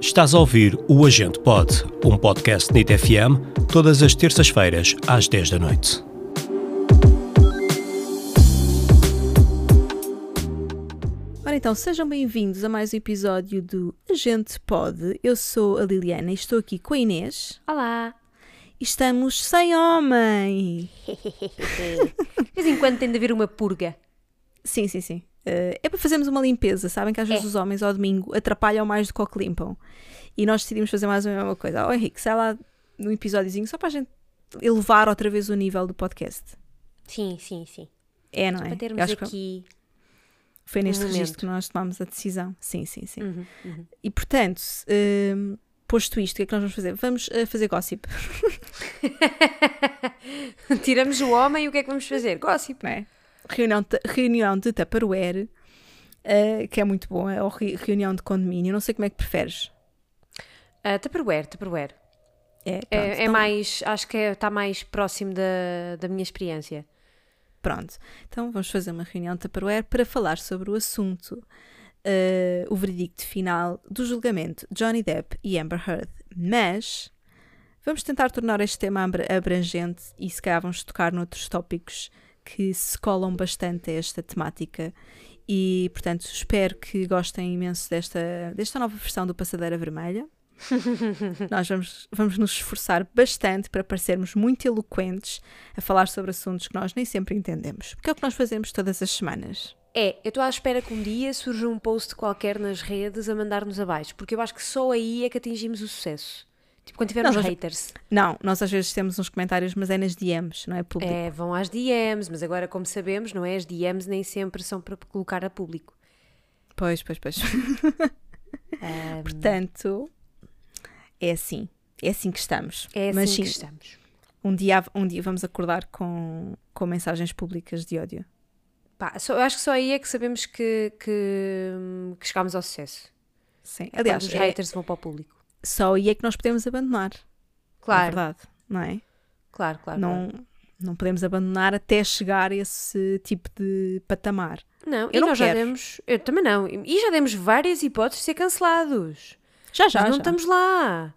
Estás a ouvir o Agente Pod, um podcast NIT FM, todas as terças-feiras, às 10 da noite. Ora então, sejam bem-vindos a mais um episódio do Agente Pod. Eu sou a Liliana e estou aqui com a Inês. Olá! Estamos sem homem! De vez em quando tem de haver uma purga. Sim, sim, sim. Uh, é para fazermos uma limpeza. Sabem que às vezes É. os homens ao domingo atrapalham mais do que o que limpam. E nós decidimos fazer mais ou menos uma coisa. Oh Henrique, sai lá num episódiozinho só para a gente elevar outra vez o nível do podcast. Sim, sim, sim. É, não é? Para termos aqui. foi neste um registro que nós tomámos a decisão. Sim, sim, sim. Uhum, uhum. E portanto, hum, posto isto, o que é que nós vamos fazer? Vamos uh, fazer gossip, Tiramos o homem e o que é que vamos fazer? Gossip. não é? Reunião de, reunião de Tupperware, uh, que é muito bom, é ou re- reunião de condomínio, não sei como é que preferes. Uh, Tupperware, Tupperware. É, pronto, É, é então- mais. Acho que está mais próximo da, da minha experiência. Pronto, então vamos fazer uma reunião de Tupperware para falar sobre o assunto, uh, o veredicto final do julgamento de Johnny Depp e Amber Heard. Mas vamos tentar tornar este tema abra- abrangente e se calhar vamos tocar noutros tópicos que se colam bastante a esta temática. E, portanto, espero que gostem imenso desta, desta nova versão do Passadeira Vermelha. Nós vamos, vamos nos esforçar bastante para parecermos muito eloquentes a falar sobre assuntos que nós nem sempre entendemos. Porque é o que nós fazemos todas as semanas. É, eu estou à espera que um dia surja um post qualquer nas redes a mandar-nos abaixo, porque eu acho que só aí é que atingimos o sucesso. Tipo, quando tivermos Nós- haters. Não, nós às vezes temos uns comentários, mas é nas DMs, não é público. É, vão às DMs, mas agora, como sabemos, não é? As DMs nem sempre são para colocar a público. Pois, pois, pois. Ahm, Portanto, é assim. É assim que estamos. é assim mas que sim, estamos. um dia, um dia vamos acordar com, com mensagens públicas de ódio. Pá, só- eu acho que só aí é que sabemos que, que, que chegámos ao sucesso. Sim. Aliás, Aliás, os é- haters vão para o público. Só aí é que nós podemos abandonar. É Claro, verdade, não é? claro, claro. não, claro. não podemos abandonar até chegar a esse tipo de patamar. Não, eu e não nós já quero. demos. Eu também não. E já demos várias hipóteses de ser cancelados. Já, já, Mas não já. estamos lá.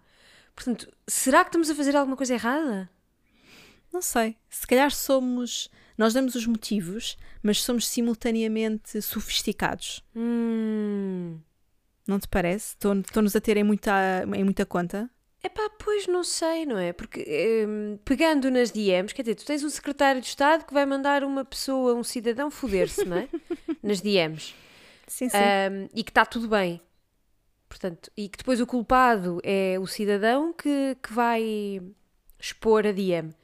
Portanto, será que estamos a fazer alguma coisa errada? Não sei. Se calhar somos. Nós damos os motivos, mas somos simultaneamente sofisticados. Hum. Não te parece? Estou-nos a ter em muita, em muita conta. Epá, pois não sei, não é? Porque hum, pegando nas DMs, quer dizer, tu tens um secretário de Estado que vai mandar uma pessoa, um cidadão, foder-se, não é? nas DMs. Sim, sim. Um, e que está tudo bem. Portanto, e que depois o culpado é o cidadão que, que vai expor a DM.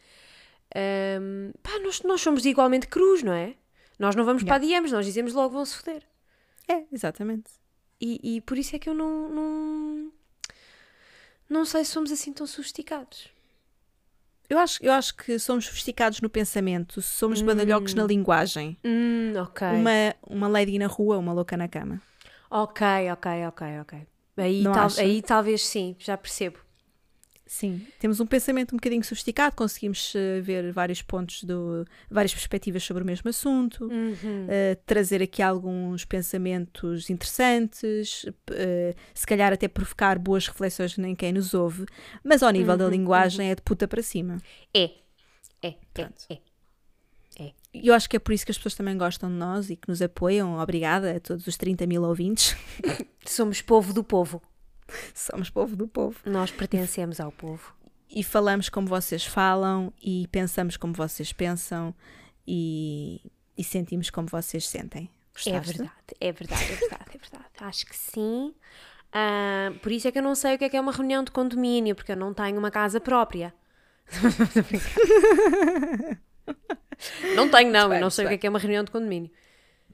Um, pá, nós, nós somos igualmente cruz, não é? Nós não vamos Yeah. para DMs, nós dizemos logo vão se foder. É, exatamente. E, e por isso é que eu não, não. Não sei se somos assim tão sofisticados. Eu acho, eu acho que somos sofisticados no pensamento, somos badalhocos na linguagem. Hum, ok. Uma, uma lady na rua, uma louca na cama. Ok, ok, ok, ok. Aí, tal- aí talvez sim, já percebo. Sim, temos um pensamento um bocadinho sofisticado, conseguimos eh, ver vários pontos, do, várias perspectivas sobre o mesmo assunto. Uhum. Uh, trazer aqui alguns pensamentos interessantes, uh, se calhar até provocar boas reflexões em quem nos ouve, mas ao nível da Uhum, linguagem é de puta para cima. É. É, Pronto. é, é. E eu acho que é por isso que as pessoas também gostam de nós e que nos apoiam. Obrigada a todos os 30 mil ouvintes. Somos povo do povo. Somos povo do povo. Nós pertencemos ao povo. E falamos como vocês falam e pensamos como vocês pensam e, e sentimos como vocês sentem. É Gostaste? verdade, é verdade, é verdade, é verdade. Acho que sim. Ah, por isso é que eu não sei o que é que é uma reunião de condomínio, porque eu não tenho uma casa própria. não tenho, não, eu não sei o que é que é uma reunião de condomínio.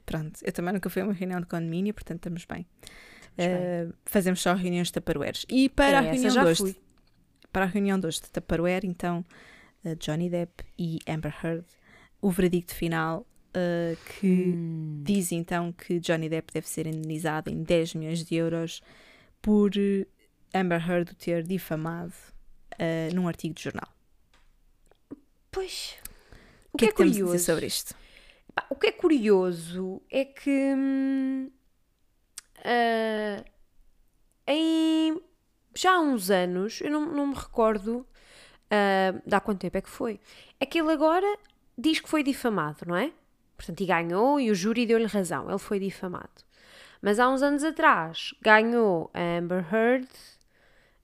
Pronto, eu também nunca fui a uma reunião de condomínio, portanto estamos bem. Uh, fazemos só reuniões de Tupperwares. E para a É, essa reunião já de hoje, para a reunião de hoje de Tupperware, então uh, Johnny Depp e Amber Heard, o veredicto final uh, que Hum. diz então que Johnny Depp deve ser indenizado em 10 milhões de euros por Amber Heard o ter difamado num artigo de jornal. Pois. O que, é que, temos a curioso? dizer sobre isto? O que é curioso é que hum, ah, em já há uns anos, eu não, não me recordo uh, de há quanto tempo é que foi. É que ele agora diz que foi difamado, não é? Portanto, e ganhou e o júri deu-lhe razão, ele foi difamado. Mas há uns anos atrás ganhou a Amber Heard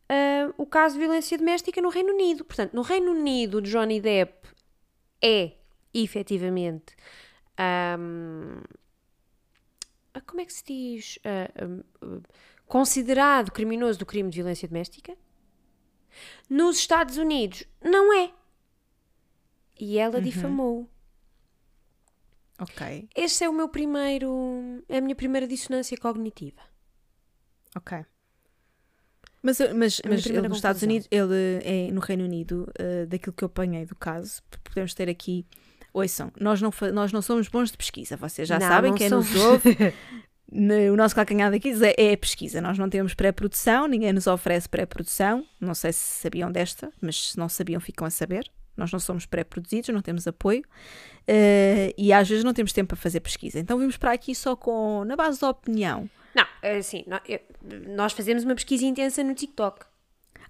uh, o caso de violência doméstica no Reino Unido. Portanto, no Reino Unido, Johnny Depp é efetivamente. Um, como é que se diz? Uh, uh, considerado criminoso do crime de violência doméstica. Nos Estados Unidos, não é. E ela uhum. difamou. Ok. Esse é o meu primeiro. É a minha primeira dissonância cognitiva. Ok. Mas, mas, mas ele, nos Estados Unidos, ele é no Reino Unido, uh, daquilo que eu apanhei do caso, podemos ter aqui. Ouçam, nós não, nós não somos bons de pesquisa, vocês já não, sabem, não quem somos. nos ouve. o nosso calcanhar daqui é, é a pesquisa. Nós não temos pré-produção, ninguém nos oferece pré-produção. Não sei se sabiam desta, mas se não sabiam, ficam a saber. Nós não somos pré-produzidos, não temos apoio uh, e às vezes não temos tempo para fazer pesquisa. Então vimos para aqui só com na base da opinião. Não, é assim, nós fazemos uma pesquisa intensa no TikTok.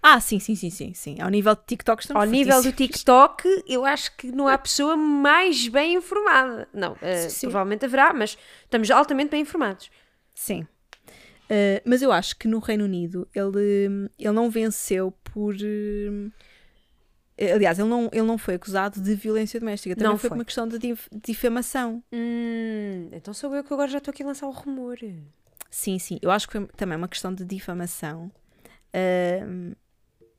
Ah, sim, sim, sim, sim, sim. Ao nível de TikTok estamos Ao nível do TikTok, eu acho que não há pessoa mais bem informada. Não, uh, provavelmente haverá, mas estamos altamente bem informados. Sim. Uh, mas eu acho que no Reino Unido ele, ele não venceu por. Uh, aliás, ele não, ele não foi acusado de violência doméstica. Também não foi, por uma questão de dif difamação. Hum, então sou eu que agora já estou aqui a lançar o rumor. Sim, sim. Eu acho que foi também uma questão de difamação. Uh,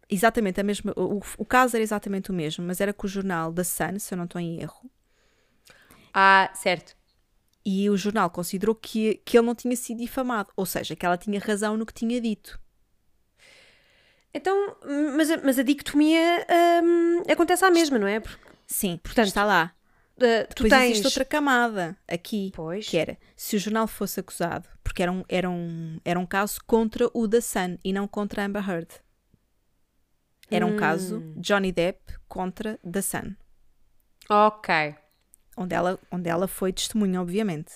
exatamente a mesma. O, o, caso era exatamente o mesmo, mas era com o jornal da Sun, se eu não estou em erro. Ah, certo. E o jornal considerou que, que ele não tinha sido difamado, ou seja, que ela tinha razão no que tinha dito. Então, mas, mas a dicotomia hum, acontece à mesma, não é? Porque, Sim, portanto, está lá. Uh, tu Depois tens... existe outra camada aqui, pois. que era, se o jornal fosse acusado, porque era um, era, um, era um caso contra o da Sun e não contra a Amber Heard. Era hum. um caso Johnny Depp contra da Sun. Ok. Onde ela, onde ela foi testemunha, obviamente.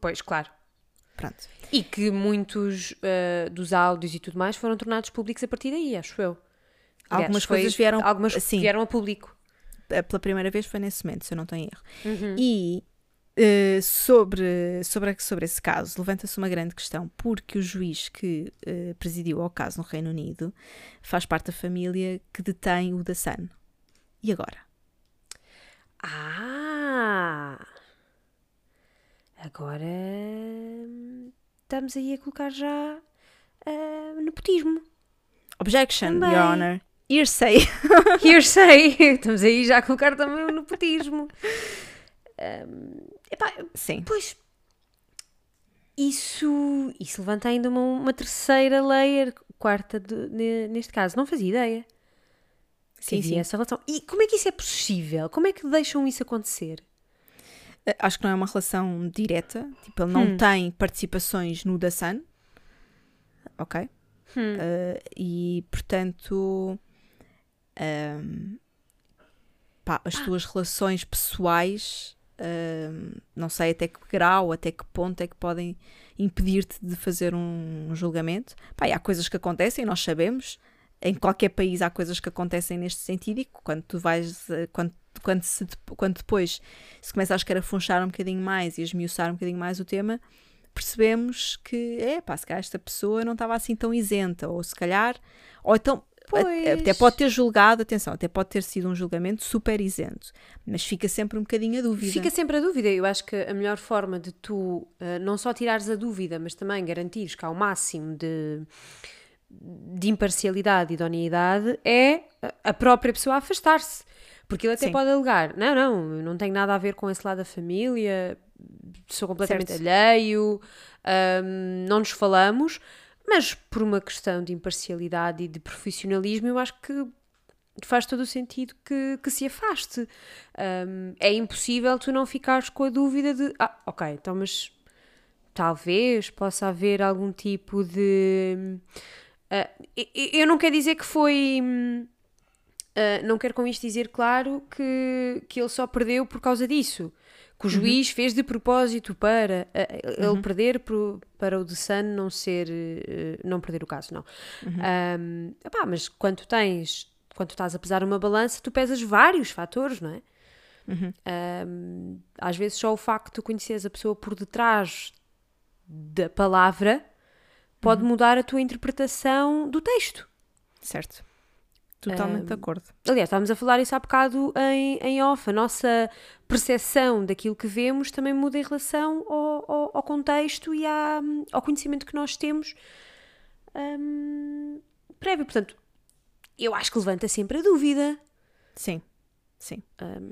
Pois, claro. Pronto. E que muitos uh, dos áudios e tudo mais foram tornados públicos a partir daí, acho eu. Aliás, algumas foi, coisas vieram, algumas sim, vieram a público. Pela primeira vez foi nesse momento, se eu não tenho erro. Uhum. E uh, sobre, sobre, sobre esse caso, levanta-se uma grande questão, porque o juiz que uh, presidiu ao caso no Reino Unido faz parte da família que detém o da Sun. E agora? Ah! Agora estamos aí a colocar já uh, nepotismo. Objection, também. Your Honor. Hearsay. Hearsay. Estamos aí já a colocar também o nepotismo. Um, epá, Sim. Pois. Isso, isso levanta ainda uma, uma terceira layer, quarta de, neste caso. Não fazia ideia. Sim, sim. essa relação. E como é que isso é possível? Como é que deixam isso acontecer? Eh, acho que não é uma relação direta. Tipo, ele não hum. tem participações no da Sun. Ok? Hum. Uh, e, portanto... Um, pá, as ah. tuas relações pessoais... Não sei até que grau, até que ponto é que podem impedir-te de fazer um julgamento. Há coisas que acontecem, nós sabemos, em qualquer país há coisas que acontecem neste sentido e quando tu vais, eh, quando, quando, se, quando depois se começa a escarafunchar um bocadinho mais e esmiuçar um bocadinho mais o tema, percebemos que, é pá, se calhar esta pessoa não estava assim tão isenta, ou se calhar, ou então, pois. até pode ter julgado, atenção, até pode ter sido um julgamento super isento, mas fica sempre um bocadinho a dúvida. Fica sempre a dúvida, eu acho que a melhor forma de tu uh, não só tirares a dúvida, mas também garantires que há o máximo de de imparcialidade e idoneidade é a própria pessoa afastar-se. Porque ele até Sim. pode alegar: não, não, não tenho nada a ver com esse lado da família, sou completamente certo. alheio, um, não nos falamos, mas por uma questão de imparcialidade e de profissionalismo, eu acho que faz todo o sentido que, que se afaste. Um, é impossível tu não ficares com a dúvida de: ah, ok, então, mas talvez possa haver algum tipo de Uh, eu não quero dizer que foi. Uh, não quero com isto dizer, claro, que, que ele só perdeu por causa disso. Que o juiz fez de propósito para uh, ele perder pro, para o The Sun não ser uh, não perder o caso, não. Um, epá, mas quando tens quando estás a pesar uma balança, tu pesas vários fatores, não é? Um, às vezes só o facto de tu conheceres a pessoa por detrás da palavra pode mudar a tua interpretação do texto. Certo. Totalmente de acordo. Aliás, estávamos a falar isso há bocado em, em off. A nossa percepção daquilo que vemos também muda em relação ao, ao, ao contexto e à, ao conhecimento que nós temos um, prévio. Portanto, eu acho que levanta sempre a dúvida. Sim, sim. Um,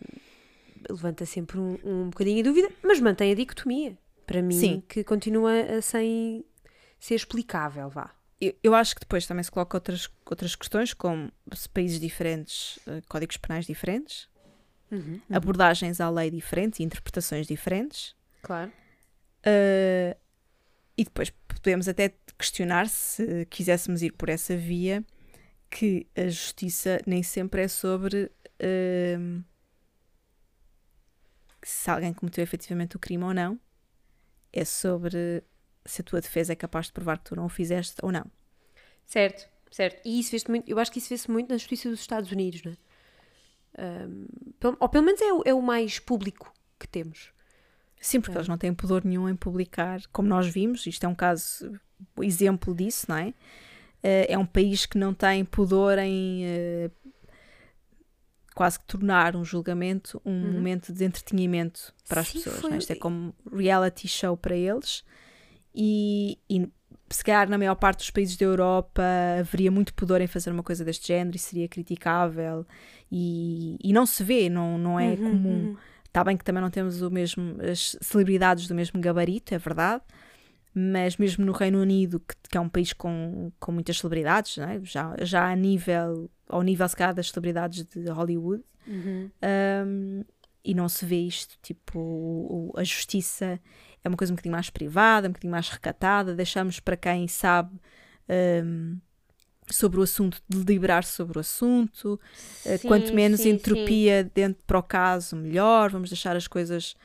levanta sempre um, um bocadinho a dúvida, mas mantém a dicotomia. Para mim, Sim. que continua a sem ser explicável, vá. Eu, eu acho que depois também se coloca outras, outras questões, como se países diferentes, eh, códigos penais diferentes, abordagens à lei diferentes e interpretações diferentes. Claro. Uh, e depois podemos até questionar se quiséssemos ir por essa via que a justiça nem sempre é sobre uh, se alguém cometeu efetivamente o crime ou não, é sobre se a tua defesa é capaz de provar que tu não o fizeste ou não. Certo, certo. E isso vê-se muito, eu acho que isso vê-se muito na justiça dos Estados Unidos, não é? Um, pelo- ou pelo menos é o, é o mais público que temos. Sim, porque eles não têm pudor nenhum em publicar, como nós vimos, isto é um caso, exemplo disso, não é? Eh, é um país que não tem pudor em eh, quase que tornar um julgamento um momento de entretenimento para as Sim, pessoas. foi- é? Isto é como reality show para eles. E, e se calhar na maior parte dos países da Europa haveria muito pudor em fazer uma coisa deste género e seria criticável e, e não se vê, não, não é comum. Está bem que também não temos o mesmo, as celebridades do mesmo gabarito, é verdade, mas mesmo no Reino Unido, que, que é um país com, com muitas celebridades, é? já, já a nível, ao nível se calhar das celebridades de Hollywood, um, e não se vê isto, tipo, o- o- a justiça é uma coisa um bocadinho mais privada, um bocadinho mais recatada, deixamos para quem sabe um, sobre o assunto deliberar sobre o assunto, Uh, Sim, quanto menos sim, entropia dentro para o caso, melhor. Vamos deixar as coisas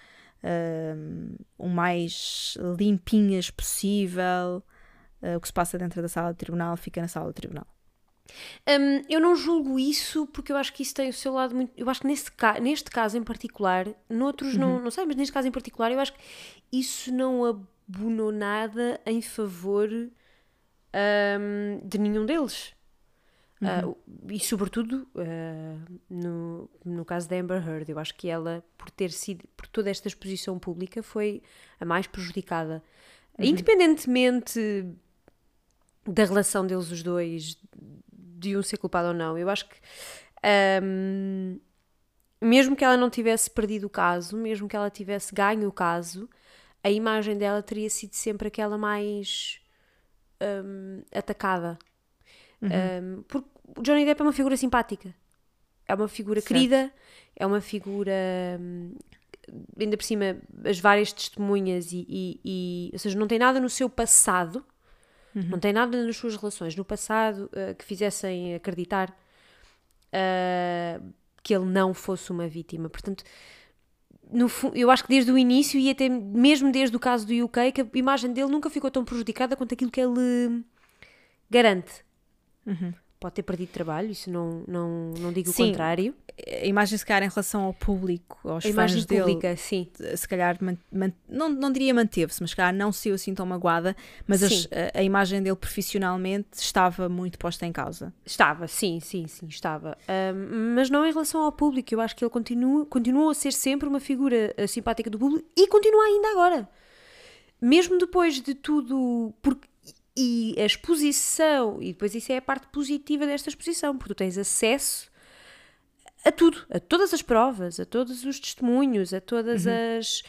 um, o mais limpinhas possível. Uh, o que se passa dentro da sala de tribunal fica na sala de tribunal. Hum, eu não julgo isso porque eu acho que isso tem o seu lado muito. Eu acho que neste, ca... neste caso em particular, noutros não, não sei, mas neste caso em particular, eu acho que isso não abonou nada em favor hum, de nenhum deles. Ah, o- e sobretudo ah, no, no caso da Amber Heard, eu acho que ela, por ter sido, por toda esta exposição pública, foi a mais prejudicada. Independentemente da relação deles os dois, de um ser culpado ou não, eu acho que ahm, mesmo que ela não tivesse perdido o caso, mesmo que ela tivesse ganho o caso, a imagem dela teria sido sempre aquela mais ahm, atacada. Ahm, porque o Johnny Depp é uma figura simpática, é uma figura Certo. querida, é uma figura. ainda por cima, as várias testemunhas e, e- e- Ou seja, não tem nada no seu passado, não tem nada nas suas relações no passado ah, que fizessem acreditar ah, que ele não fosse uma vítima. Portanto, no eu acho que desde o início e até mesmo desde o caso do UK, que a imagem dele nunca ficou tão prejudicada quanto aquilo que ele garante. Pode ter perdido trabalho, isso não, não, não digo Sim. o contrário. A imagem, se calhar, em relação ao público, aos A imagem dele, pública, sim. se calhar, man- man- não, não diria manteve-se, mas se calhar não saiu assim tão magoada, mas as- a, a imagem dele profissionalmente estava muito posta em causa. Estava, sim, sim, sim, estava. Ahm, mas não em relação ao público. Eu acho que ele continua, continua a ser sempre uma figura eh, simpática do público e continua ainda agora. Mesmo depois de tudo. Porque, e a exposição, e depois isso é a parte positiva desta exposição, porque tu tens acesso a tudo, a todas as provas, a todos os testemunhos, a todas as.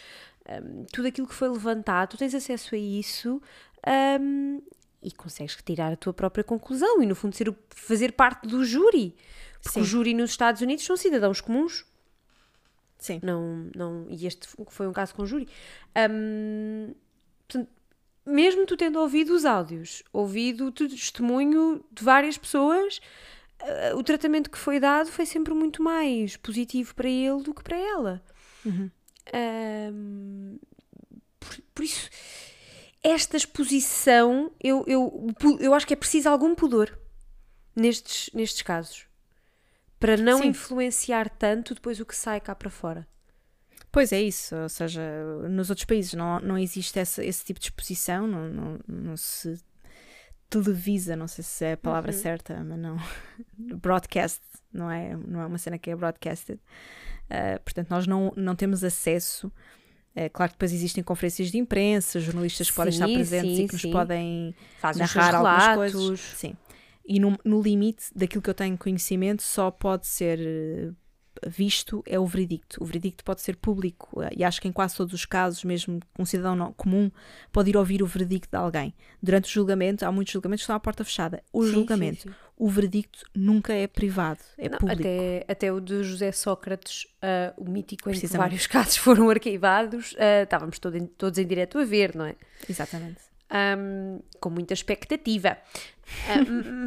ahm, tudo aquilo que foi levantado, tu tens acesso a isso ahm, e consegues tirar a tua própria conclusão e, no fundo, ser, o- fazer parte do júri. Porque o Sim. júri nos Estados Unidos são cidadãos comuns. Sim. Não, não, e este foi um caso com júri. Ahm, portanto, mesmo tu tendo ouvido os áudios, ouvido o testemunho de várias pessoas, ah, o tratamento que foi dado foi sempre muito mais positivo para ele do que para ela. Ahm, por, por isso, esta exposição, eu, eu, eu acho que é preciso algum pudor nestes, nestes casos para não Sim. influenciar tanto depois o que sai cá para fora. Pois é isso, ou seja, nos outros países não, não existe essa, esse tipo de exposição, não, não, não se televisa, não sei se é a palavra Uhum. certa, mas não. Broadcast, não é, não é uma cena que é broadcasted. Uh, portanto, nós não, não temos acesso. É claro que depois existem conferências de imprensa, jornalistas que podem estar presentes sim, e que nos sim. podem Fazem os seus narrar algumas coisas. Sim. E no, no limite daquilo que eu tenho conhecimento, só pode ser visto é o veredicto. O veredicto pode ser público eh, e acho que em quase todos os casos, mesmo um cidadão não- comum, pode ir ouvir o veredicto de alguém. Durante o julgamento, há muitos julgamentos que estão à porta fechada. O Sim, sim, julgamento, sim. o veredicto nunca é privado, é Não, público. até, até o de José Sócrates, ah, o mítico em que vários casos foram arquivados, ah, estávamos todo em- todos em direto a ver, não é? Exatamente. Ahm, com muita expectativa. Ah,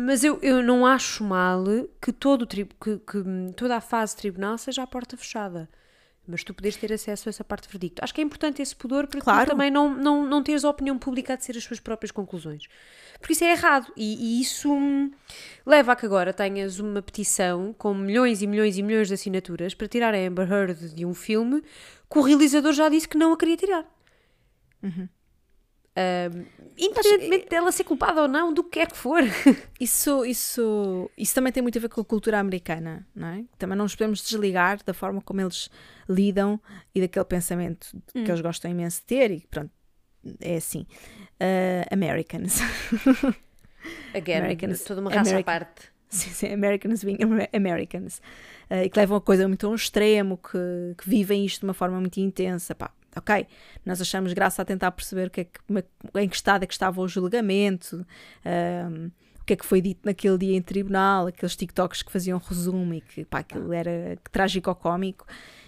mas eu, eu não acho mal que, todo o tri- que, que toda a fase tribunal seja à porta fechada. Mas tu podes ter acesso a essa parte de veredicto. Acho que é importante esse pudor para Claro. tu também não, não, não teres a opinião pública a dizer as suas próprias conclusões. Porque isso é errado. E, e isso hum, leva a que agora tenhas uma petição com milhões e milhões e milhões de assinaturas para tirar a Amber Heard de um filme que o realizador já disse que não a queria tirar. Um, independentemente dela ser culpada ou não, do que quer que for. Isso, isso, isso também tem muito a ver com a cultura americana, não é? Também não nos podemos desligar da forma como eles lidam e daquele pensamento que eles gostam imenso de ter e pronto, é assim. Uh, Americans. Again, Americans- toda uma raça American- à parte. sim, sim, Americans being Amer- Americans. Uh, e que levam a coisa muito a um extremo, que, que vivem isto de uma forma muito intensa. Pá, ok, nós achamos graça a tentar perceber o que é que, é- em que estado é que estava o julgamento, um, o que é que foi dito naquele dia em tribunal, aqueles TikToks que faziam resumo e que pá, aquilo era trágico-cómico.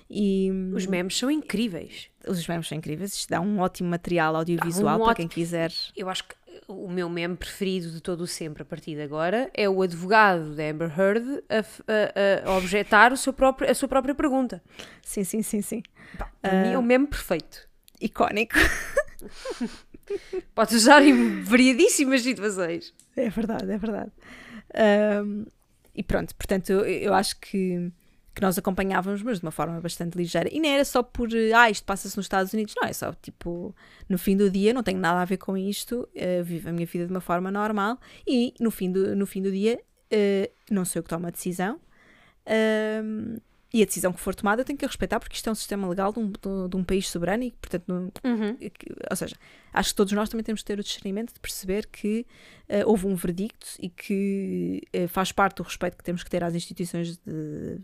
E Os memes são incríveis. os memes são incríveis, isto dá um ótimo material audiovisual um para ótimo- quem quiser. Eu acho que o meu meme preferido de todo o sempre a partir de agora é o advogado da Amber Heard a, a- a objetar o seu próprio, a sua própria pergunta. Sim, sim, sim, sim. Para mim é o meme perfeito. Icónico. Podes usar em variadíssimas situações. É verdade, é verdade. Ahm, e pronto, portanto, eu, eu acho que, que nós acompanhávamos, mas de uma forma bastante ligeira. E nem era só por, ah, isto passa-se nos Estados Unidos, não, é só tipo, no fim do dia, não tenho nada a ver com isto, eh, vivo a minha vida de uma forma normal e no fim do, no fim do dia eh, não sou eu que tomo a decisão. Ahm, e a decisão que for tomada eu tenho que a respeitar porque isto é um sistema legal de um, de- de um país soberano e, portanto, não, que- ou seja, acho que todos nós também temos de ter o discernimento de perceber que eh, houve um verdicto e que eh, faz parte do respeito que temos que ter às instituições de,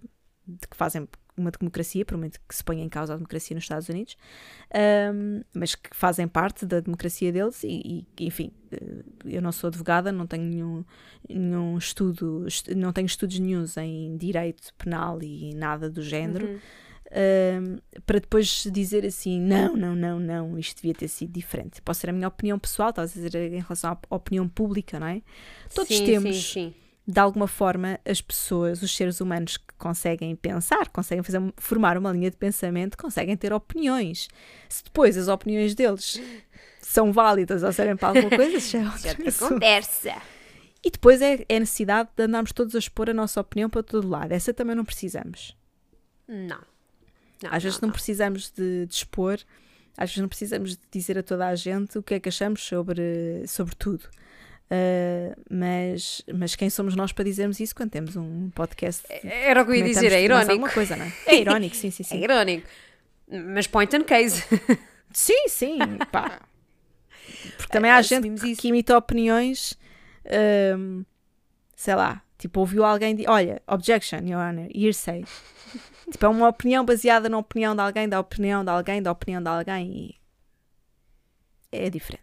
de que fazem uma democracia, por muito que se ponha em causa a democracia nos Estados Unidos, ahm, mas que fazem parte da democracia deles e, e, enfim, eh, eu não sou advogada, não tenho nenhum, nenhum estudo, est- não tenho estudos nenhums em direito penal e nada do género, Uhum. um, para depois dizer assim: não, não, não, não, isto devia ter sido diferente. Pode ser a minha opinião pessoal, estás a dizer em relação à opinião pública, não é? Todos Sim, temos, Sim, sim. De alguma forma, as pessoas, os seres humanos que conseguem pensar, conseguem fazer, formar uma linha de pensamento, conseguem ter opiniões. Se depois as opiniões deles são válidas ou servem para alguma coisa, já é outra conversa. E depois é, é a necessidade de andarmos todos a expor a nossa opinião para todo lado. Essa também não precisamos. Não. Não, Às vezes não, precisamos de, de expor, às vezes não precisamos de dizer a toda a gente o que é que achamos sobre, sobre tudo. Uh, mas, mas quem somos nós para dizermos isso quando temos um podcast? Era o que eu ia dizer, é irónico. coisa, não é? É irónico, sim, sim, É sim. irónico. Mas point and case. Sim, sim, pá. Porque também há gente Assumimos isso. que imita opiniões, um, sei lá, tipo, ouviu alguém dizer, olha, objection, your honor, hearsay. tipo, é uma opinião baseada na opinião de alguém, da opinião de alguém, da opinião de alguém e é diferente.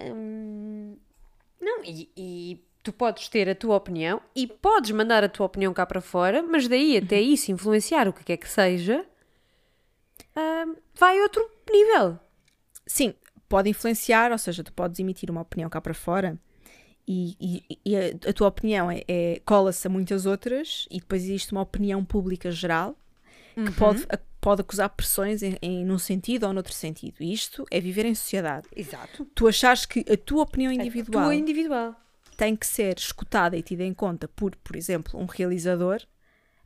Hum, não, e, e tu podes ter a tua opinião e podes mandar a tua opinião cá para fora, mas daí até isso influenciar o que quer que seja, hum, vai a outro nível. Sim, pode influenciar, ou seja, tu podes emitir uma opinião cá para fora e, e- e a, a tua opinião é, é- cola-se a muitas outras e depois existe uma opinião pública geral que pode, a- pode acusar pressões em, em num sentido ou noutro sentido. E isto é viver em sociedade. Exato. Tu achares que a tua opinião individual Tua individual. tem que ser escutada e tida em conta por, por exemplo, um realizador,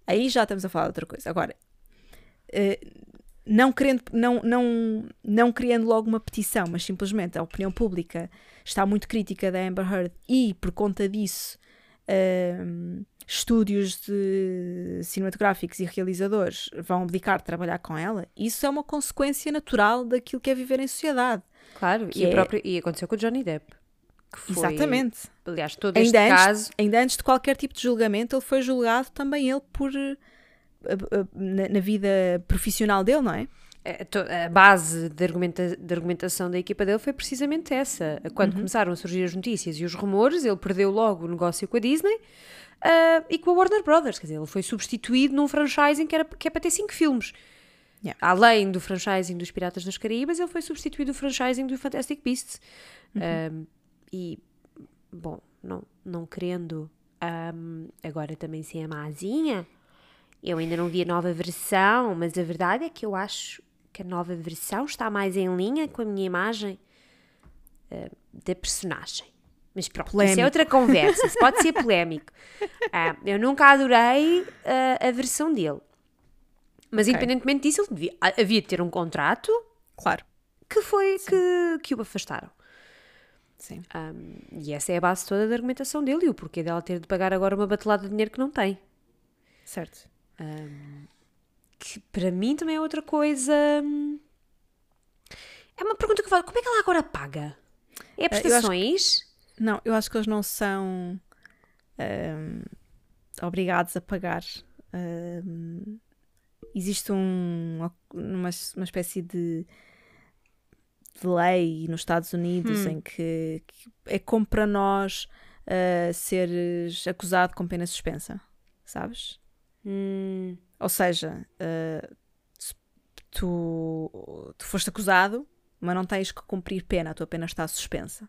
aí já estamos a falar de outra coisa. Agora, eh, não, querendo, não, não, não criando logo uma petição, mas simplesmente a opinião pública está muito crítica da Amber Heard e, por conta disso, estúdios de cinematográficos e realizadores vão abdicar de trabalhar com ela, isso é uma consequência natural daquilo que é viver em sociedade. Claro, e, a é- própria- e aconteceu com o Johnny Depp. Foi, Exatamente. Aliás, todo este Ainda antes, caso. ainda antes de qualquer tipo de julgamento, ele foi julgado também ele por eh, a- a- na, na vida profissional dele, não é? A, to- a base de, argumenta- de argumentação da equipa dele foi precisamente essa. Quando começaram a surgir as notícias e os rumores, ele perdeu logo o negócio com a Disney ah, e com a Warner Brothers. Quer dizer, ele foi substituído num franchising que, era, que é para ter cinco filmes. Yeah. Além do franchising dos Piratas das Caraíbas, ele foi substituído do franchising do Fantastic Beasts. Um, e, bom, não, não querendo um, agora também ser a mazinha, eu ainda não vi a nova versão, mas a verdade é que eu acho que a nova versão está mais em linha com a minha imagem uh, da personagem. Mas pronto, isso Polémico. é outra conversa, isso pode ser polémico. Ah, eu nunca adorei ah, a versão dele. Mas Ok. independentemente disso, ele devia- ah, havia de ter um contrato Claro. que foi que, que o afastaram. Sim. Um, e essa é a base toda da argumentação dele e o porquê dela ter de pagar agora uma batelada de dinheiro que não tem. Certo. Que para mim também é outra coisa. hum, É uma pergunta que eu falo: como é que ela agora paga? É eu acho que- prestações? Não, eu acho que eles não são ahm, obrigados a pagar. Ahm, existe um, uma, uma espécie de, de lei nos Estados Unidos em que, que é como para nós ah, seres acusado com pena suspensa, sabes? Hum, Ou seja, se tu, tu foste acusado, mas não tens que cumprir pena, a tua pena está suspensa.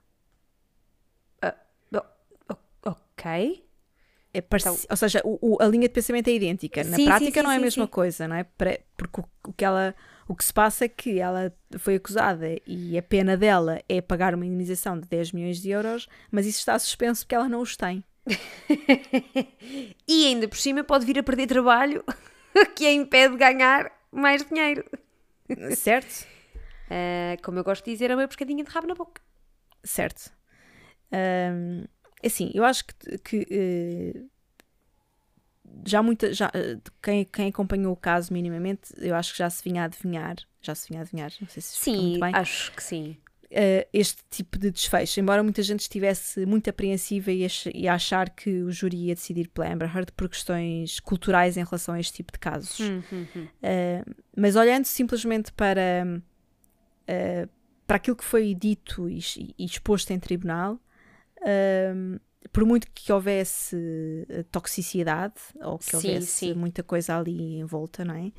o- ok. É pareci- Ou seja, o- o- a linha de pensamento é idêntica. Na Então Sim, prática sim, sim, não é a mesma coisa, não é? Porque o, o que ela, o que se passa é que ela foi acusada e a pena dela é pagar uma indemnização de 10 milhões de euros, mas isso está suspenso porque ela não os tem. E ainda por cima pode vir a perder trabalho que a impede de ganhar mais dinheiro. certo? Ah, como eu gosto de dizer, é uma pescadinha de rabo na boca. Certo. Ahm, assim, eu acho que, que, eh, já muita. Já, eh, quem, quem acompanhou o caso minimamente, eu acho que já se vinha a adivinhar. Já se vinha a adivinhar, não sei se Sim, muito bem. acho que sim. Eh, este tipo de desfecho, embora muita gente estivesse muito apreensiva e, ach- e a achar que o júri ia decidir pela Amber Heard por questões culturais em relação a este tipo de casos. Hum, hum, hum. Uh, mas olhando simplesmente para, uh, para aquilo que foi dito e, e exposto em tribunal, por muito que houvesse uh, toxicidade ou que Sim, houvesse sim. muita coisa ali em volta, não é?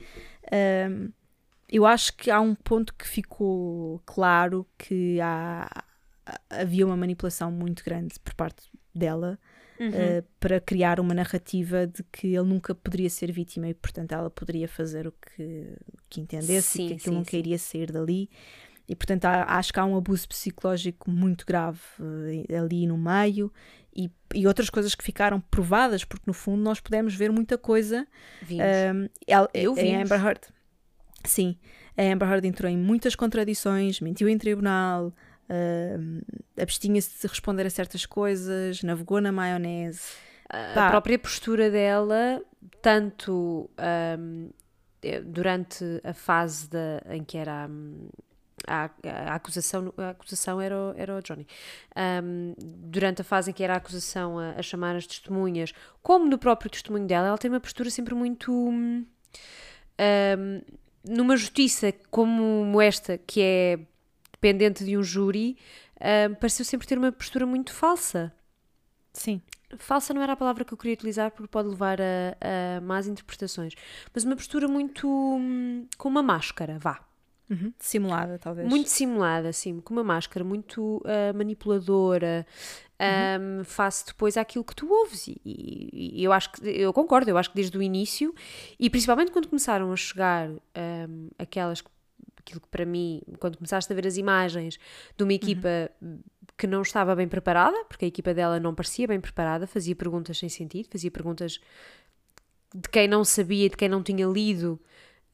Eu acho que há um ponto que ficou claro que há, havia uma manipulação muito grande por parte dela Uhum. uh, para criar uma narrativa de que ele nunca poderia ser vítima e, portanto, ela poderia fazer o que, que entendesse Sim, e que aquilo sim, nunca sim. iria sair dali. E, portanto, há- acho que há um abuso psicológico muito grave uh, ali no meio e, e outras coisas que ficaram provadas, porque no fundo nós pudemos ver muita coisa Vimos. um, ela, Eu a vimos. Amber Heard, sim, a Amber Heard entrou em muitas contradições, mentiu em tribunal, um, abstinha-se de responder a certas coisas, navegou na maionese. a Pá. própria postura dela, tanto eh, durante a fase da, em que era a, a acusação, a acusação era o, era o Johnny, Ahm, durante a fase em que era a acusação a, a chamar as testemunhas, como no próprio testemunho dela, ela tem uma postura sempre muito. ahm, numa justiça como esta, que é dependente de um júri, ahm, pareceu sempre ter uma postura muito falsa Sim, falsa não era a palavra que eu queria utilizar porque pode levar a, a más interpretações, mas uma postura muito hum, com uma máscara, vá, Uhum. simulada talvez. muito simulada, assim, com uma máscara muito ah, manipuladora, um, face depois àquilo que tu ouves. E, e, e, eu acho que eu concordo, eu acho que desde o início, e principalmente quando começaram a chegar um, aquelas aquilo que para mim, quando começaste a ver as imagens de uma equipa uhum. que não estava bem preparada, porque a equipa dela não parecia bem preparada, fazia perguntas sem sentido, fazia perguntas de quem não sabia, de quem não tinha lido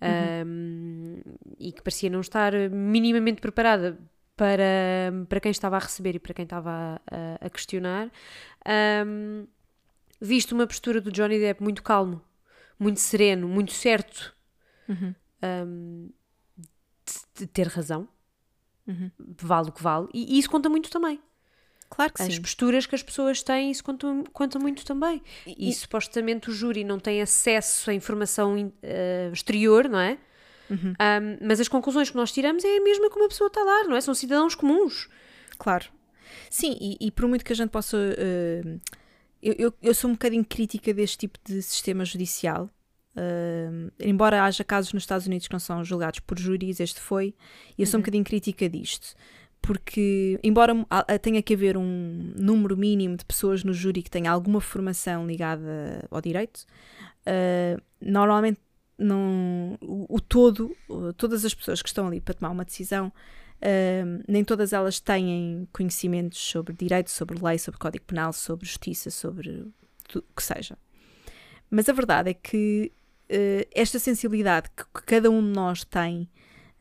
uhum. um, e que parecia não estar minimamente preparada para, para quem estava a receber e para quem estava a, a questionar. Um, visto uma postura do Johnny Depp muito calmo, muito sereno, muito certo uhum. um, de, de, ter razão, uhum. vale o que vale, e, e, isso conta muito também. Claro que As sim. posturas que as pessoas têm, isso conta, conta muito também. E, e, supostamente o júri não tem acesso à informação uh, exterior, não é? Uhum. Um, mas as conclusões que nós tiramos é a mesma como a pessoa está lá, não é? São cidadãos comuns. Claro. Sim, e, e por muito que a gente possa. Uh, eu, eu, eu, sou um bocadinho crítica deste tipo de sistema judicial. Uh, embora haja casos nos Estados Unidos que não são julgados por júris, este foi, e eu sou uhum. um bocadinho crítica disto. Porque, embora tenha que haver um número mínimo de pessoas no júri que tenha alguma formação ligada ao direito, uh, normalmente não, o, o, todo, todas as pessoas que estão ali para tomar uma decisão, uh, nem todas elas têm conhecimentos sobre direito, sobre lei, sobre código penal, sobre justiça, sobre o que seja. Mas a verdade é que uh, esta sensibilidade que, que, cada um de nós tem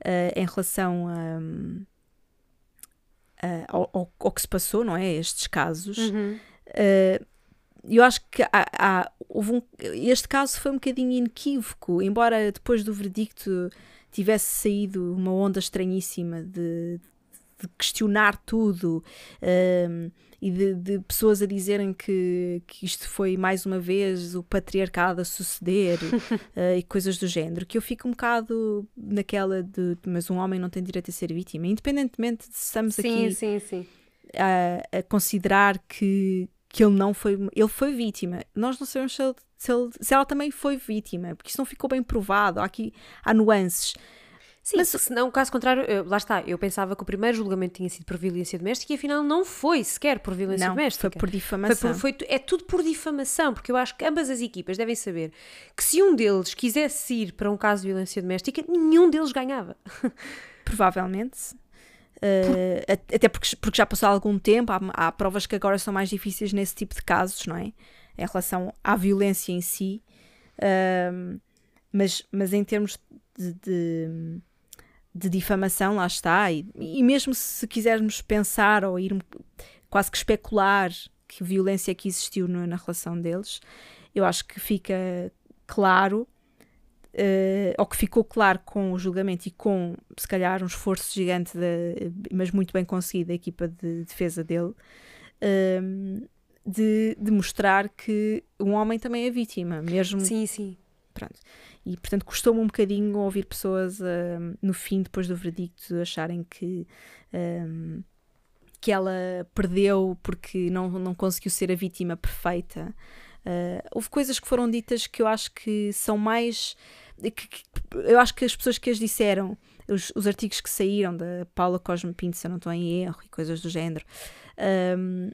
uh, em relação a, ao, ao, ao, que se passou, não é? Estes casos. Uhum eu acho que há, há, um, este caso foi um bocadinho inequívoco, embora depois do verdicto tivesse saído uma onda estranhíssima de, de questionar tudo um, e de, de, pessoas a dizerem que, que isto foi mais uma vez o patriarcado a suceder uh, e coisas do género, que eu fico um bocado naquela de mas um homem não tem direito a ser vítima, independentemente de se estamos sim, aqui sim, sim. A, a considerar que que ele não foi. Ele foi vítima. Nós não sabemos se, ele, se, ele, se ela também foi vítima, porque isso não ficou bem provado. Há aqui há nuances. Sim, mas se não, caso contrário, eu, lá está, eu pensava que o primeiro julgamento tinha sido por violência doméstica e afinal não foi sequer por violência não, doméstica. Foi por difamação. Foi por, foi, é tudo por difamação, porque eu acho que ambas as equipas devem saber que se um deles quisesse ir para um caso de violência doméstica, nenhum deles ganhava. Provavelmente. Uh, até porque, porque já passou algum tempo, há, há, provas que agora são mais difíceis nesse tipo de casos, não é? Em relação à violência em si. Uh, mas, mas em termos de, de, de difamação, lá está. E, e, mesmo se quisermos pensar ou ir quase que especular que violência é que existiu na relação deles, eu acho que fica claro uh, que ficou claro com o julgamento e com, se calhar, um esforço gigante, de, mas muito bem conseguido, da equipa de defesa dele, uh, de, de, mostrar que um homem também é vítima, mesmo. Sim, sim. Pronto. E, portanto, custou-me um bocadinho ouvir pessoas uh, no fim, depois do verdicto, acharem que. Um, que ela perdeu porque não, não conseguiu ser a vítima perfeita. Uh, houve coisas que foram ditas que eu acho que são mais. Que, que, eu acho que as pessoas que as disseram, os, os artigos que saíram da Paula Cosme Pinto, se eu não estou em erro, e coisas do género, um,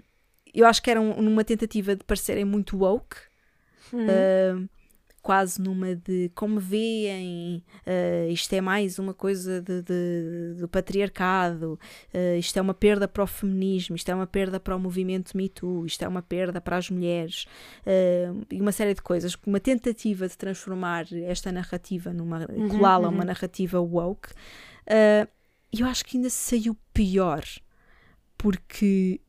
eu acho que eram numa tentativa de parecerem muito woke. Uhum. Uh, quase numa de como veem, uh, isto é mais uma coisa de, de, do patriarcado, uh, isto é uma perda para o feminismo, isto é uma perda para o movimento Me Too, isto é uma perda para as mulheres, uh, e uma série de coisas, uma tentativa de transformar esta narrativa numa, uhum, colá-la a uma uhum. narrativa woke, e eu acho que ainda saiu pior, porque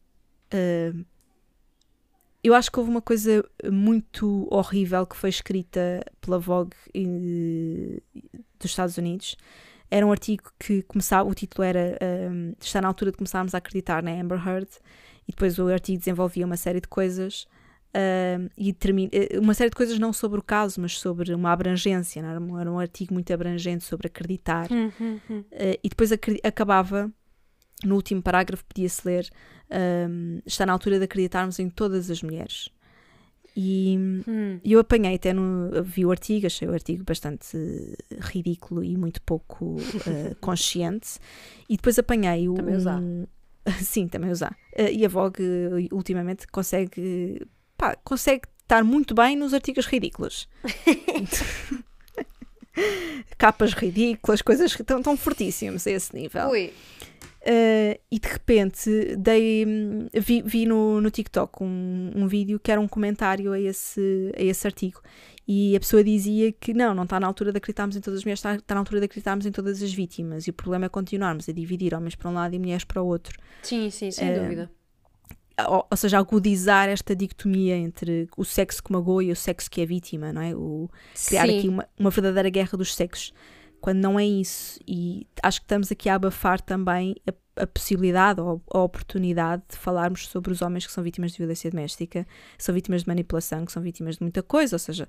eu acho que houve uma coisa muito horrível que foi escrita pela Vogue dos Estados Unidos. Era um artigo que começava, o título era um, Está na altura de começarmos a acreditar na Amber Heard, e depois o artigo desenvolvia uma série de coisas. Um, e termina, eh, uma série de coisas não sobre o caso, mas sobre uma abrangência. Era um, era, um, artigo muito abrangente sobre acreditar. Uhum. Uh, e depois acabava no último parágrafo podia-se ler um, está na altura de acreditarmos em todas as mulheres. E hum. eu apanhei até no. Vi o artigo, achei o artigo bastante ridículo e muito pouco uh, consciente. E depois apanhei um, Sim, também usar. Uh, e a Vogue, uh, ultimamente, consegue, pá, consegue estar muito bem nos artigos ridículos. Capas ridículas, coisas que estão, estão fortíssimos a esse nível. Ui. Uh, e de repente dei, vi, vi no, no TikTok um, um vídeo que era um comentário a esse, a esse artigo. E a pessoa dizia que não, não está na altura de acreditarmos em todas as mulheres, está, está na altura de acreditarmos em todas as vítimas. E o problema é continuarmos a dividir homens para um lado e mulheres para o outro. Sim, sim, sem uh, dúvida. Ou, ou, seja, agudizar esta dicotomia entre o sexo que magoa e o sexo que é vítima, não é? O, criar sim. aqui uma, uma verdadeira guerra dos sexos quando não é isso. E acho que estamos aqui a abafar também a, a possibilidade ou a oportunidade de falarmos sobre os homens que são vítimas de violência doméstica, que são vítimas de manipulação, que são vítimas de muita coisa, ou seja,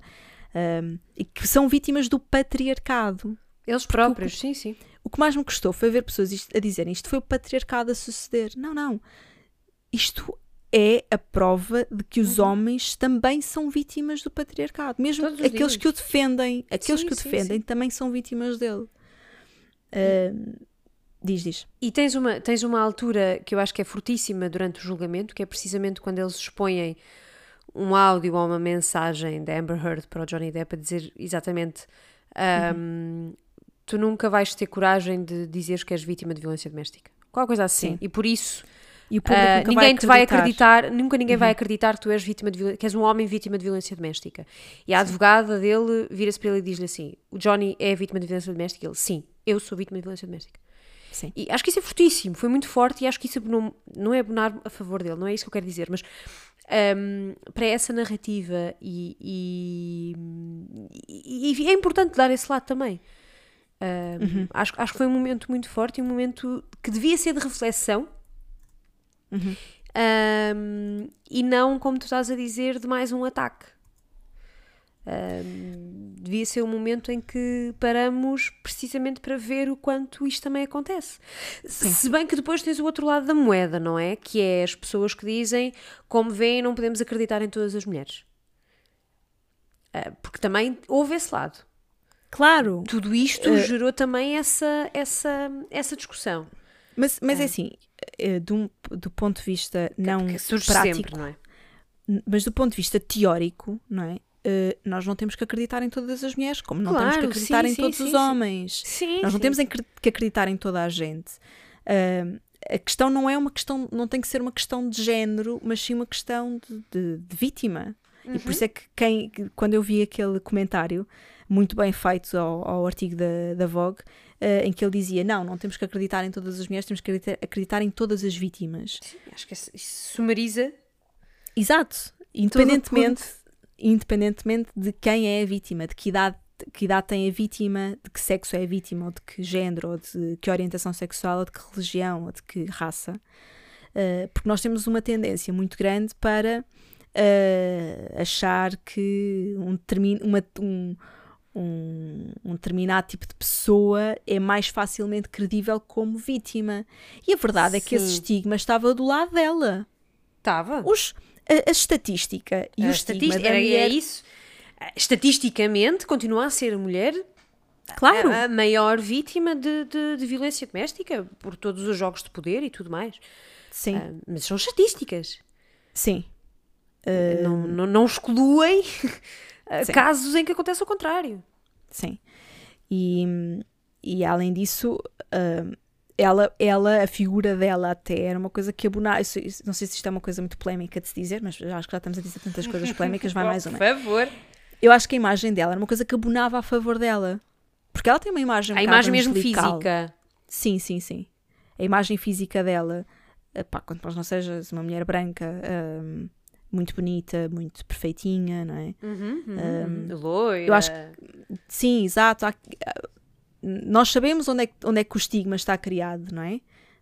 um, e que são vítimas do patriarcado. Eles próprios, o, sim, sim. O que mais me custou foi ver pessoas a dizerem isto foi o patriarcado a suceder. Não, não. Isto é a prova de que os uhum. homens também são vítimas do patriarcado. Mesmo aqueles que o defendem, aqueles sim, que o sim, defendem sim. também são vítimas dele. Uh, diz, diz. E tens uma, tens uma altura que eu acho que é fortíssima durante o julgamento, que é precisamente quando eles expõem um áudio ou uma mensagem da Amber Heard para o Johnny Depp a dizer exatamente um, uhum. tu nunca vais ter coragem de dizeres que és vítima de violência doméstica. Qualquer coisa assim. E por isso e o público uh, ninguém vai te vai acreditar, nunca ninguém uhum. vai acreditar que tu és vítima de que és um homem vítima de violência doméstica. E a sim. advogada dele vira-se para ele e diz-lhe assim: o Johnny é vítima de violência doméstica? Ele, sim, eu sou vítima de violência doméstica. Sim. E acho que isso é fortíssimo, foi muito forte e acho que isso não, não é abonar a favor dele, não é isso que eu quero dizer, mas um, para essa narrativa e, e, e, e, é importante dar esse lado também. Um, uhum. acho, acho que foi um momento muito forte e um momento que devia ser de reflexão Uhum. Um, e não, como tu estás a dizer, de mais um ataque. Um, devia ser um momento em que paramos precisamente para ver o quanto isto também acontece. Sim. Se bem que depois tens o outro lado da moeda, não é? Que é as pessoas que dizem, como veem, não podemos acreditar em todas as mulheres. Uh, porque também houve esse lado. Claro. Tudo isto uh, gerou também essa, essa, essa discussão. Mas, mas é assim, eh, do, do ponto de vista não prático, sempre, não é? mas do ponto de vista teórico, não é? Uh, nós não temos que acreditar em todas as mulheres, como não claro, temos que acreditar sim, em sim, todos sim, os homens. nós não temos que acreditar em toda a gente. Uh, a questão não é uma questão, não tem que ser uma questão de género, mas sim uma questão de, de, de vítima. Uhum. E por isso é que quem, quando eu vi aquele comentário muito bem feito ao, ao artigo da, da Vogue, uh, em que ele dizia: Não, não temos que acreditar em todas as mulheres, temos que acreditar, em todas as vítimas. Sim, acho que isso sumariza. Exato. Independentemente, independentemente de quem é a vítima, de que idade que idade tem a vítima, de que sexo é a vítima, ou de que género, ou de que orientação sexual, ou de que religião, ou de que raça. Uh, porque nós temos uma tendência muito grande para uh, achar que um, uma, um, um, um, determinado tipo de pessoa é mais facilmente credível como vítima. E a verdade Sim. é que esse estigma estava do lado dela. Estava. Os, a, a estatística e a o estigma da era, mulher... É isso. Estatisticamente, continua a ser a mulher claro. a, a maior vítima de, de, de, violência doméstica por todos os jogos de poder e tudo mais. Sim. Uh, mas são estatísticas. Sim. Uh... Não, não, não excluem Sim. casos em que acontece o contrário. Sim. E, e além disso, uh, ela, ela, a figura dela até era uma coisa que abonava. Não sei se isto é uma coisa muito polémica de se dizer, mas acho que já estamos a dizer tantas coisas polémicas, vai mais uma. Por favor. Eu acho que a imagem dela era uma coisa que abonava a favor dela. Porque ela tem uma imagem. Um a imagem mesmo física. Sim, sim, sim. A imagem física dela, pá, quanto mais não sejas uma mulher branca. Um, muito bonita, muito perfeitinha, não é? Uhum, uhum. Um, Loira. Eu acho que, sim, exato. Há, nós sabemos onde é, onde é que o estigma está criado, não é?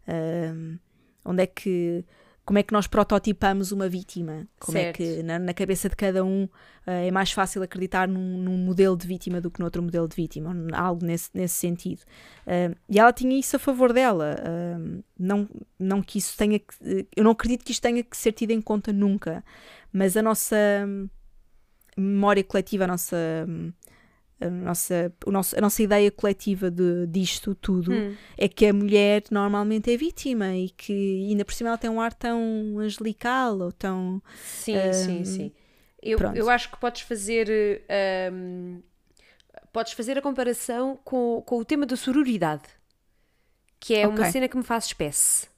Um, onde é que como é que nós prototipamos uma vítima, como certo. é que na, na, cabeça de cada um uh, é mais fácil acreditar num, num, modelo de vítima do que noutro modelo de vítima, algo nesse, nesse sentido. Uh, e ela tinha isso a favor dela. Uh, não, não que isso tenha que. Eu não acredito que isto tenha que ser tido em conta nunca, mas a nossa memória coletiva, a nossa. A nossa, o nosso, a nossa ideia coletiva de, disto tudo Hum. é que a mulher normalmente é vítima e que ainda por cima ela tem um ar tão angelical ou tão. Sim, Ahm, sim, sim. Eu, pronto. eu acho que podes fazer. ahm, podes fazer a comparação com, com o tema da sororidade, que é uma Ok. cena que me faz espécie.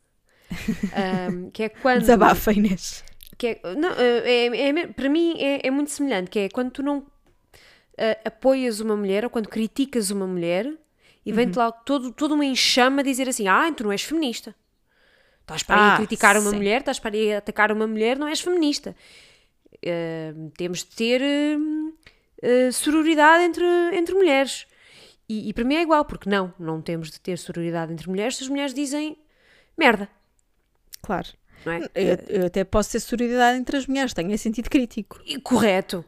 Ahm, que é quando. Desabafa, Inês. Que é, não, eh, é, é- para mim é, é muito semelhante, que é quando tu não eh, apoias uma mulher ou quando criticas uma mulher e vem-te Uhum. lá todo, toda uma enxama a dizer assim, ah, tu não és feminista. Estás para aí Ah, a criticar uma sim. mulher, estás para aí a atacar uma mulher, não és feminista. Eh, temos de ter eh, sororidade entre, entre mulheres. E, e para mim é igual, porque não, não temos de ter sororidade entre mulheres se as mulheres dizem merda, Claro. É? Eu, eu até posso ter sororidade entre as mulheres, tenho esse sentido crítico. E- Correto,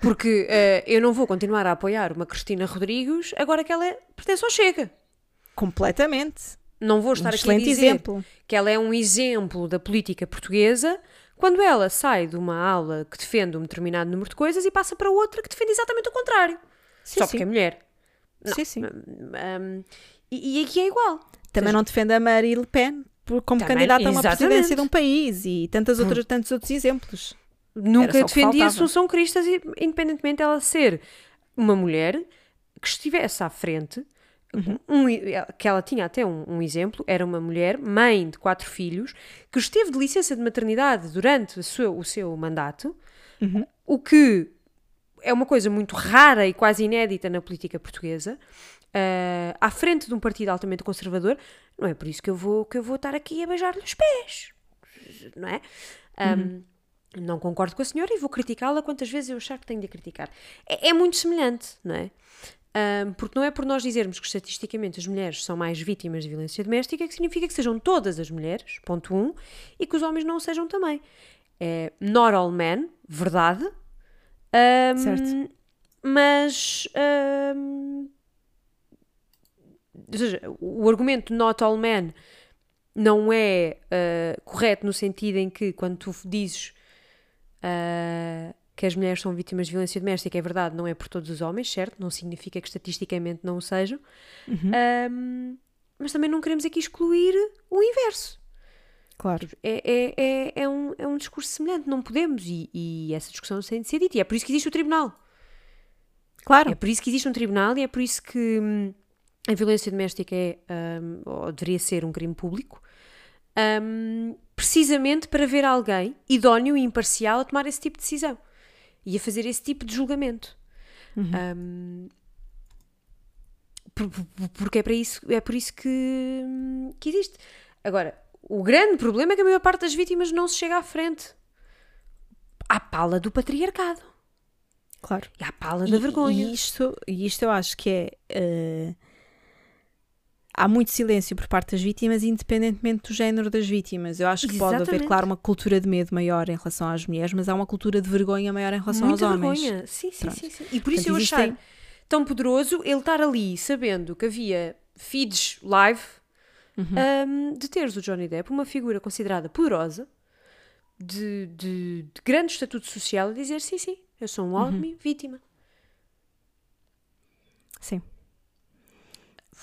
porque eh, eu não vou continuar a apoiar uma Cristina Rodrigues agora que ela é, pertence ao Chega. Completamente. Não vou Um estar aqui a dizer exemplo. que ela é um exemplo da política portuguesa quando ela sai de uma aula que defende um determinado número de coisas e passa para outra que defende exatamente o contrário. Sim, Só sim. porque é mulher. Não. Sim, sim. Um, e, e aqui é igual. Também seja- não defende a Marie Le Pen como Também, candidata a uma exatamente. presidência de um país e tantas outras, tantos outros exemplos. Nunca defendi a. Assunção Cristas, independentemente dela ser uma mulher que estivesse à frente, Uhum. um- que ela tinha até um, um exemplo, era uma mulher, mãe de quatro filhos, que esteve de licença de maternidade durante o seu, o seu mandato, Uhum. o que é uma coisa muito rara e quase inédita na política portuguesa, ah, à frente de um partido altamente conservador, não é por isso que eu vou, que eu vou estar aqui a beijar-lhe os pés, não é? Um, Não concordo com a senhora e vou criticá-la quantas vezes eu achar que tenho de criticar. É, é muito semelhante, não é? Um, porque não é por nós dizermos que estatisticamente as mulheres são mais vítimas de violência doméstica que significa que sejam todas as mulheres, ponto um, e que os homens não sejam também. É not all men, verdade. Um, Certo. Mas. Ou seja, o argumento not all men não é uh, correto no sentido em que quando tu dizes uh, que as mulheres são vítimas de violência doméstica, é verdade, não é por todos os homens, certo? Não significa que estatisticamente não o sejam. Um, mas também não queremos aqui excluir o inverso. Claro. É, é, é, é, um, é um discurso semelhante, não podemos, e, e essa discussão tem de ser dita. E é por isso que existe o tribunal. Claro. É por isso que existe um tribunal e é por isso que hum, a violência doméstica é, hum, ou deveria ser um crime público, hum, precisamente para ver alguém idóneo e imparcial a tomar esse tipo de decisão e a fazer esse tipo de julgamento. Hum, por- por- porque é, para isso, é por isso que, hum, que existe. Agora, o grande problema é que a maior parte das vítimas não se chega à frente. À pala do patriarcado. Claro. E à pala E- da vergonha. E isto, isto eu acho que é. eh, há muito silêncio por parte das vítimas, independentemente do género das vítimas. Eu acho que pode haver, Exatamente. claro, uma cultura de medo maior em relação às mulheres, mas há uma cultura de vergonha maior em relação Muita aos homens. vergonha. Sim, sim, Pronto. sim, sim. E por isso Portanto, eu achar existem- tão poderoso ele estar ali sabendo que havia feeds live Uhum. um, de teres o Johnny Depp, uma figura considerada poderosa, de, de- de grande estatuto social, a dizer sim, sim, eu sou Uhum. um homem vítima. Sim.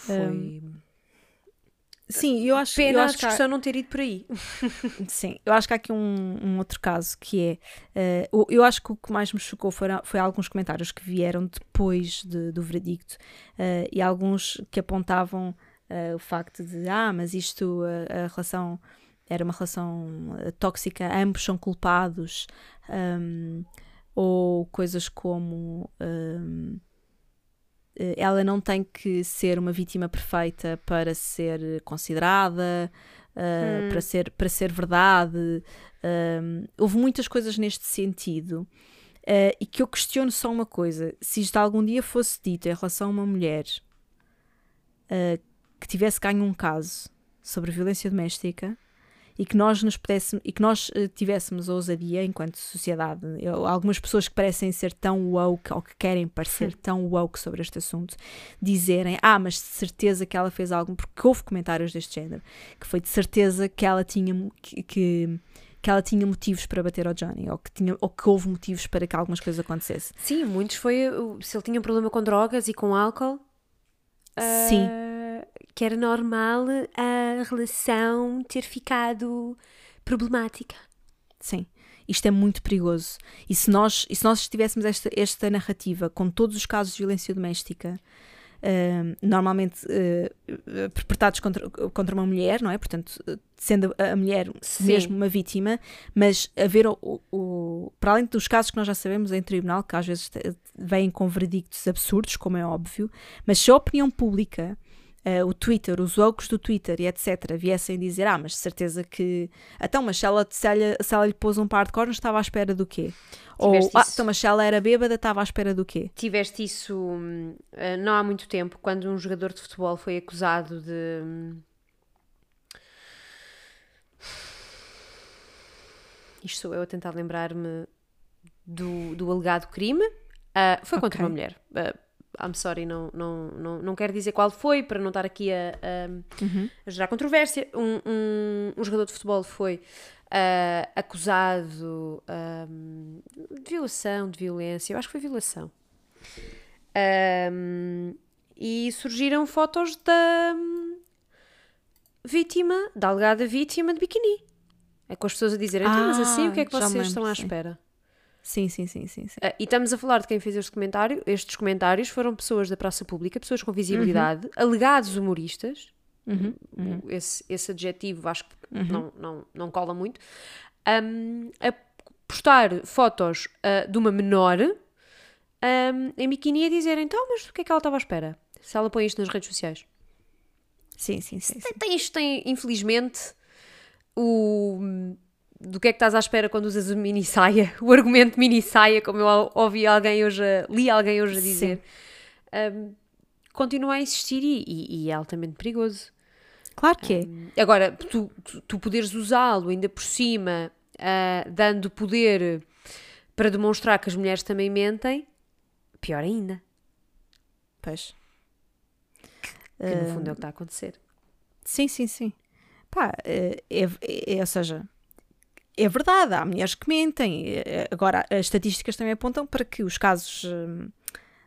Foi Sim, eu acho, pena eu a acho que há- discussão não ter ido por aí. Sim, eu acho que há aqui um, um outro caso que é. o- eu acho que o que mais me chocou foram, foi alguns comentários que vieram depois de- do veredicto eh, e alguns que apontavam eh, o facto de, ah, mas isto, a, a relação era uma relação tóxica, ambos são culpados, ahm, ou coisas como. ahm, eh, ela não tem que ser uma vítima perfeita para ser considerada, uh, para, ser, para ser verdade. Um, houve muitas coisas neste sentido. uh, e que eu questiono só uma coisa: se isto algum dia fosse dito em relação a uma mulher uh, que tivesse ganho um caso sobre violência doméstica e que nós nos pudéssemos e que nós uh, tivéssemos a ousadia enquanto sociedade, eu- algumas pessoas que parecem ser tão woke ou que querem parecer tão woke sobre este assunto, dizerem, ah, mas de certeza que ela fez algo, porque houve comentários deste género, que foi de certeza que ela tinha, que, que, que ela tinha motivos para bater ao Johnny, ou que, tinha, ou que houve motivos para que algumas coisas acontecessem. Sim, muitos foi se ele tinha um problema com drogas e com álcool. Sim. uh, Que era normal a relação ter ficado problemática. Sim. Isto é muito perigoso. E se nós, e se nós tivéssemos esta, esta narrativa com todos os casos de violência doméstica, ah, normalmente ah, perpetrados contra, contra uma mulher, não é? Portanto, sendo a, a mulher Sim. mesmo uma vítima, mas haver o, o- o- para além dos casos que nós já sabemos em tribunal, que às vezes vêm com veredictos absurdos, como é óbvio, mas se a opinião pública, eh, o Twitter, os ogros do Twitter e etc., viessem dizer: Ah, mas de certeza que. Então, mas se ela, se ela, se ela lhe pôs um par de cornos, estava à espera do quê? Ou, ah, isso. então, mas se ela era bêbada, estava à espera do quê? Tiveste isso uh, não há muito tempo, quando um jogador de futebol foi acusado de. hum, Isto sou eu a tentar lembrar-me do, do alegado crime. Uh, foi contra Ok. uma mulher. Uh, I'm sorry, não, não, não, não quero dizer qual foi, para não estar aqui a, a- a gerar controvérsia. Um, um, um jogador de futebol foi uh, acusado um, de violação, de violência. Eu acho que foi violação. Um, e surgiram fotos da hum, vítima, da alegada vítima de biquíni. É com as pessoas a dizerem, então, mas assim, o que é que Ah, vocês lembro, estão à sim. espera? Sim, sim, sim, sim. sim. Ah, e estamos a falar de quem fez este comentário. Estes comentários foram pessoas da praça pública, pessoas com visibilidade, alegados humoristas. Uhum, Esse, esse adjetivo acho que não, não, não cola muito. Ahm, a postar fotos ah, de uma menor ahm, em biquíni a dizer então, mas o que é que ela estava à espera? Se ela põe isto nas redes sociais. Sim, sim, sim. sim. Tem, tem isto, tem, infelizmente, o. Do que é que estás à espera quando usas o mini saia? O argumento mini saia, como eu ou- ouvi alguém hoje, li alguém hoje a dizer, um, continua a existir e, e- é altamente perigoso. Claro que é. Agora, tu, tu, tu poderes usá-lo ainda por cima, ah, dando poder para demonstrar que as mulheres também mentem, pior ainda. Pois. Que no fundo é o que está a acontecer. Sim, sim, sim. Pá, é, é- é- ou seja, é verdade, há mulheres que mentem. É, Agora, as estatísticas também apontam para que os casos, hum,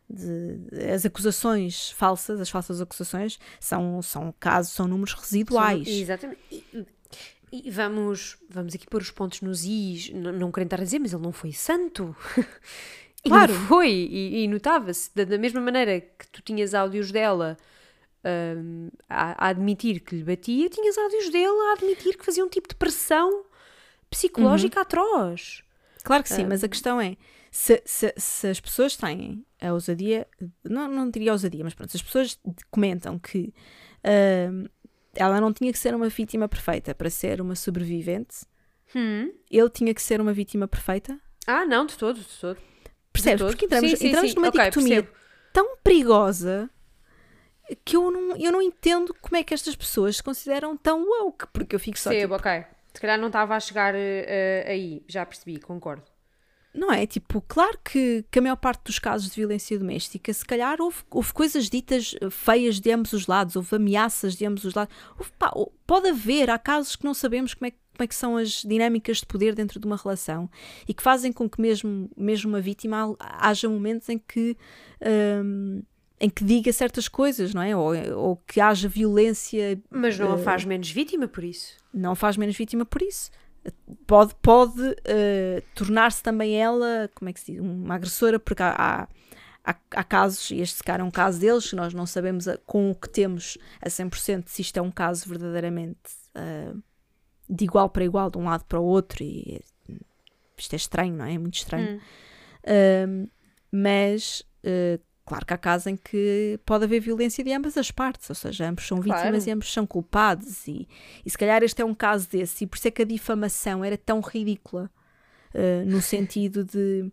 de, as acusações falsas, as falsas acusações, são, são casos, são números residuais. São- exatamente. E, e vamos, vamos aqui pôr os pontos nos is, n- não querendo estar a dizer, mas ele não foi santo. E Claro. não foi, e, e notava-se, da, da mesma maneira que tu tinhas áudios dela hum, a, a admitir que lhe batia, tinhas áudios dele a admitir que fazia um tipo de pressão psicológica Uhum. atroz. Claro que sim, mas a questão é: se, se, se as pessoas têm a ousadia, não, não diria ousadia, mas pronto, se as pessoas comentam que hum, ela não tinha que ser uma vítima perfeita para ser uma sobrevivente, ele tinha que ser uma vítima perfeita? Ah, não, de todo, de todo. Percebes? todo. Porque entramos, Sim, sim, entramos sim. numa Ok, dicotomia percebo. tão perigosa que eu não, eu não entendo como é que estas pessoas se consideram tão woke, porque eu fico só Percebo, tipo, ok. Se calhar não estava a chegar eh, aí, já percebi, concordo. Não é? Tipo, claro que, que a maior parte dos casos de violência doméstica, se calhar houve, houve coisas ditas eh, feias de ambos os lados, houve ameaças de ambos os lados. Houve, pá, pode haver, há casos que não sabemos como é, que- como é que são as dinâmicas de poder dentro de uma relação e que fazem com que mesmo, mesmo uma vítima ha- haja momentos em que, hum, em que diga certas coisas, não é? Ou, ou que haja violência Mas não a Eh, faz menos vítima por isso. não faz menos vítima por isso. Pode, pode eh, tornar-se também ela, como é que se diz, uma agressora, porque há, há, há- casos, e este calhar é um caso deles, que nós não sabemos a- com o que temos a 100% se isto é um caso verdadeiramente eh, de igual para igual, de um lado para o outro, e isto é estranho, não é? É muito estranho. Um, mas, uh, claro que há casos em que pode haver violência de ambas as partes, ou seja, ambos são Claro. vítimas e ambos são culpados, e, e se calhar este é um caso desse, e por isso é que a difamação era tão ridícula, uh, no sentido de.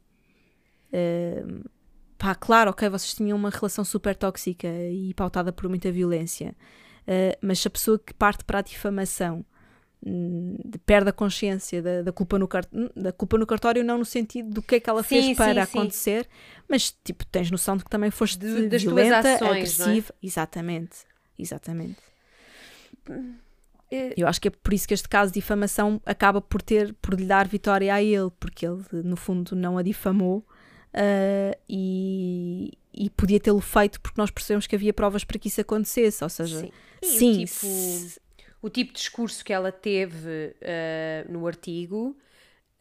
uh, pá, claro, ok, vocês tinham uma relação super tóxica e pautada por muita violência, uh, mas se a pessoa que parte para a difamação perde a consciência da, da culpa no car- da culpa no cartório não no sentido do que é que ela Sim, fez sim, para sim. acontecer mas tipo tens noção de que também foste De- das violenta ações, não é? agressiva exatamente exatamente Eh, Eu acho que é por isso que este caso de difamação acaba por ter por lhe dar vitória a ele, porque ele no fundo não a difamou ah, e, e podia tê-lo feito porque nós percebemos que havia provas para que isso acontecesse. Ou seja, Sim. Sim, tipo, se- o tipo de discurso que ela teve ah, no artigo,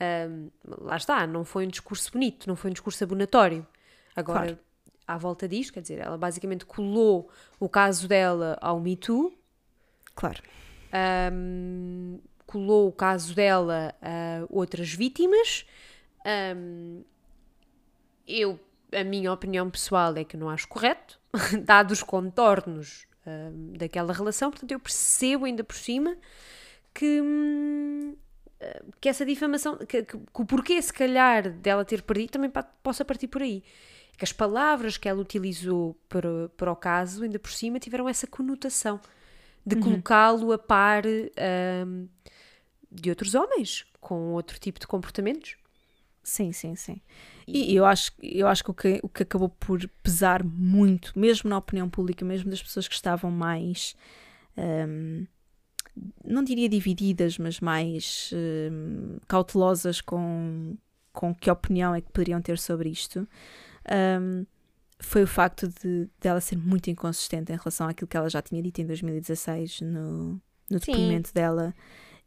ah, lá está, não foi um discurso bonito, não foi um discurso abonatório. Agora, Claro. à volta disto, quer dizer, ela basicamente colou o caso dela ao Me Too, claro. um, colou o caso dela a outras vítimas. Um, eu, a minha opinião pessoal é que não acho correto, dados os contornos um, daquela relação, portanto eu percebo ainda por cima que, hum, eh, que essa difamação, que, que- que o porquê se calhar dela ter perdido também possa partir por aí. Que as palavras que ela utilizou para, para o caso, ainda por cima, tiveram essa conotação de colocá-lo a par hum, de outros homens com outro tipo de comportamentos. Sim, sim, sim. E eu acho, eu acho que o, que o que acabou por pesar muito, mesmo na opinião pública, mesmo das pessoas que estavam mais, hum, não diria divididas, mas mais hum, cautelosas com, com que opinião é que poderiam ter sobre isto, hum, foi o facto de dela ser muito inconsistente em relação àquilo que ela já tinha dito em 2016 no, no Sim. depoimento dela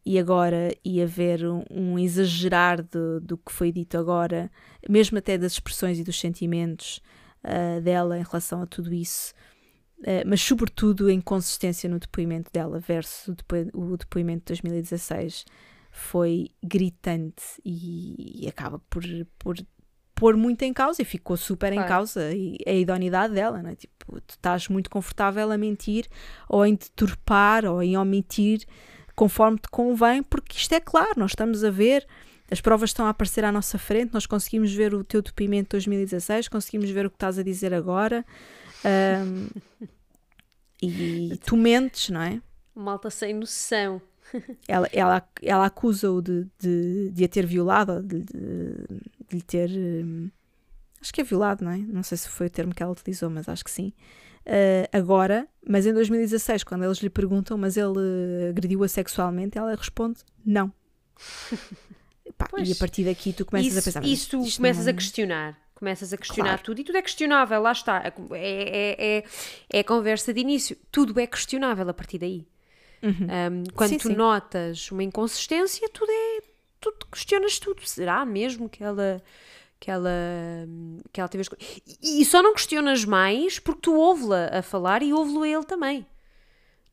e agora ia haver um, um exagerar do, do que foi dito agora, mesmo até das expressões e dos sentimentos ah, dela em relação a tudo isso, Ah, mas sobretudo a inconsistência no depoimento dela versus o, depo- o depoimento de 2016 foi gritante e, e acaba por, por pôr muito em causa e ficou super em Claro. causa e a idoneidade dela, não é? Tipo, tu estás muito confortável a mentir ou em deturpar ou em omitir conforme te convém, porque isto é claro, nós estamos a ver, as provas estão a aparecer à nossa frente, nós conseguimos ver o teu depoimento de 2016, conseguimos ver o que estás a dizer agora, ahm, e tu mentes, não é? Malta sem noção. Ela, ela, ela acusa-o de, de, de a ter violado, de, de, de lhe ter. acho que é violado, não é? Não sei se foi o termo que ela utilizou, mas acho que sim. Ah, agora, mas em 2016, quando eles lhe perguntam, mas ele eh, agrediu-a sexualmente, ela responde não. Pá, e a partir daqui tu começas isso, a pensar. isso tu começas não- a questionar. Começas a questionar Claro. tudo e tudo é questionável, lá está. É, é, é, é a conversa de início. Tudo é questionável a partir daí. Um, quando Sim, tu sim. notas uma inconsistência, tudo é. Tu questionas tudo. Será mesmo que ela. Que ela, que ela teve as co- e, e só não questionas mais porque tu ouve-la a falar e ouve-lo a ele também.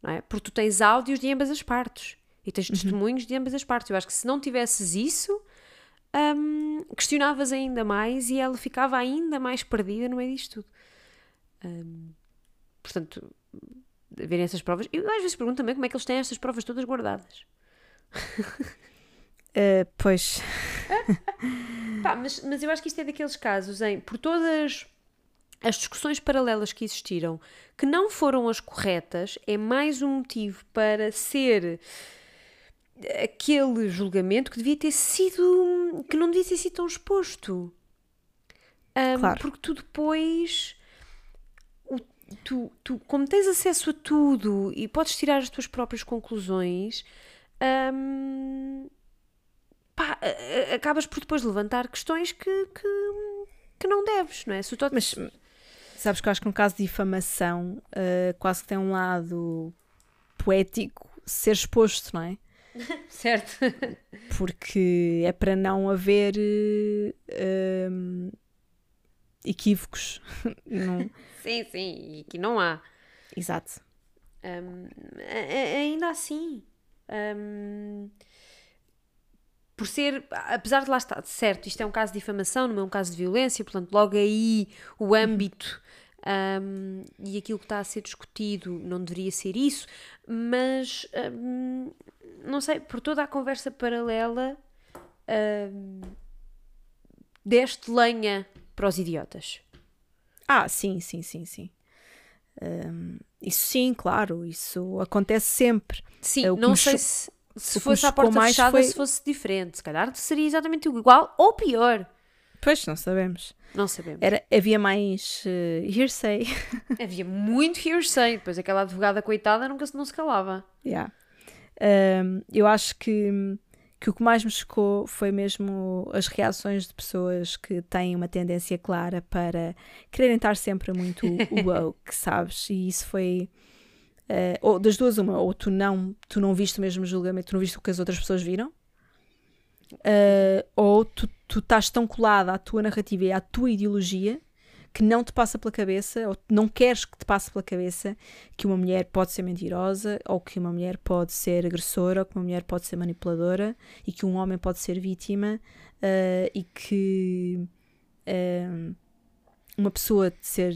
Não é? Porque tu tens áudios de ambas as partes e tens testemunhos de ambas as partes. Eu acho que se não tivesses isso, hum, questionavas ainda mais e ela ficava ainda mais perdida no meio disto tudo. Hum, portanto, verem essas provas. Eu às vezes pergunto também como é que eles têm estas provas todas guardadas. Ah, pois, Pá, mas, mas eu acho que isto é daqueles casos em, por todas as discussões paralelas que existiram, que não foram as corretas, é mais um motivo para ser aquele julgamento que devia ter sido, que não devia ter sido tão exposto. Ahm, Claro. Porque tu depois, o- tu, tu, como tens acesso a tudo e podes tirar as tuas próprias conclusões, ahm, pá, acabas por depois levantar questões que, que, que não deves, não é? Se Tot- mas sabes que eu acho que no caso de difamação ah, quase que tem um lado poético ser exposto, não é? Certo. porque é para não haver hum, equívocos. Não- sim, sim, e aqui não há. Exato. A- ainda assim, hum, por ser, apesar de lá estar, certo, isto é um caso de difamação, não é um caso de violência, portanto, logo aí o âmbito hum, e aquilo que está a ser discutido não deveria ser isso, mas hum, não sei, por toda a conversa paralela, hum, deste lenha para os idiotas. Ah, sim, sim, sim, sim. Hum, isso sim, claro, isso acontece sempre. Sim, É, não sei se, se fosse à porta fechada foi- se fosse diferente. Se calhar seria exatamente igual ou pior. Pois, não sabemos. Não sabemos. Era, havia mais eh, hearsay. Havia muito hearsay. Depois aquela advogada coitada nunca se, não se calava. Yeah. Um, eu acho que, que o que mais me chocou foi mesmo as reações de pessoas que têm uma tendência clara para quererem estar sempre muito woke, sabes? E isso foi. Uh, ou das duas, uma, ou tu não, tu não viste o mesmo julgamento, tu não viste o que as outras pessoas viram, uh, ou tu, tu estás tão colada à tua narrativa e à tua ideologia que não te passa pela cabeça, ou não queres que te passe pela cabeça, que uma mulher pode ser mentirosa, ou que uma mulher pode ser agressora, ou que uma mulher pode ser manipuladora, e que um homem pode ser vítima, uh, e que uma pessoa de ser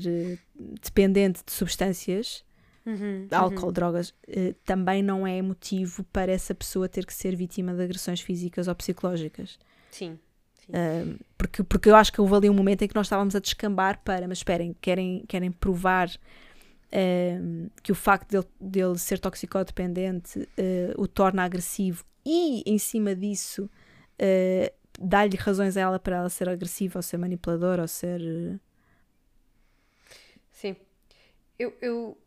dependente de substâncias Uhum, álcool, uhum. drogas, uh, também não é motivo para essa pessoa ter que ser vítima de agressões físicas ou psicológicas. Sim. sim. Uh, porque, porque eu acho que houve ali um momento em que nós estávamos a descambar para, mas esperem, querem, querem provar uh, que o facto dele, dele ser toxicodependente o torna agressivo e, em cima disso, dá-lhe razões a ela para ela ser agressiva ou ser manipuladora ou ser. Sim. Eu, eu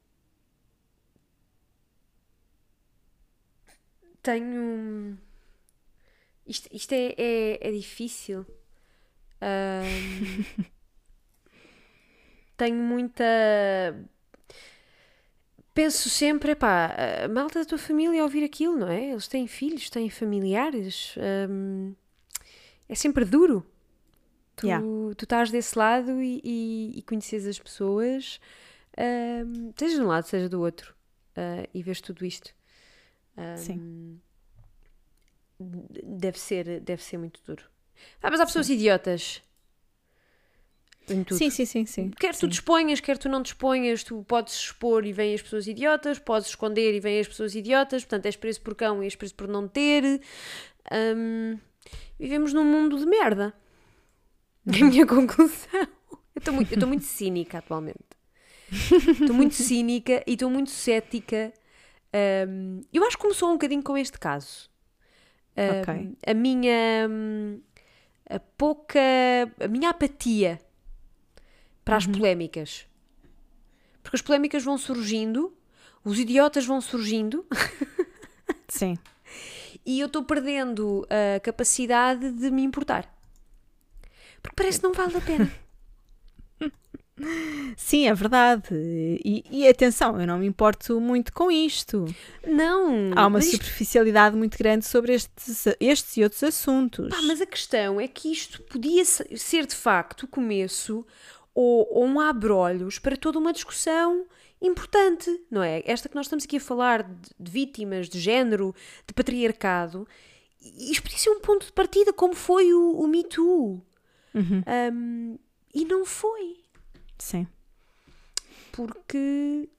tenho. Isto, isto é, é, é difícil. Um, tenho muita. Penso sempre, epá, a malta da tua família ouvir aquilo, não é? Eles têm filhos, têm familiares. Um, é sempre duro. Tu, Yeah. tu estás desse lado e, e, e conheces as pessoas, um, seja de um lado, seja do outro, uh, e vês tudo isto. Um, Sim. Deve ser, deve ser muito duro. Ah, mas há pessoas idiotas. Em tudo. Sim, sim, sim, sim. Quer tu sim. disponhas, quer tu não disponhas, tu podes expor e vêm as pessoas idiotas, podes esconder e vêm as pessoas idiotas, portanto és preso por cão e és preso por não ter. Hum, vivemos num mundo de merda. É a minha conclusão. Eu estou muito, eu estou muito cínica atualmente. Estou muito cínica e estou muito cética. Hum, eu acho que começou um bocadinho com este caso. Ok. A minha. A pouca. A minha apatia para as polémicas. Porque as polémicas vão surgindo, os idiotas vão surgindo Sim. e eu estou perdendo a capacidade de me importar. Porque parece que não vale a pena. Sim, é verdade. E, e atenção, eu não me importo muito com isto. Não! Há uma isto- superficialidade muito grande sobre estes, estes e outros assuntos. Pá, mas a questão é que isto podia se- ser de facto o começo ou, ou um abrolhos para toda uma discussão importante, não é? Esta que nós estamos aqui a falar de, de vítimas, de género, de patriarcado, e isto podia ser um ponto de partida, como foi o, o Me Too. Uhum. Um, e não foi, Sim. porque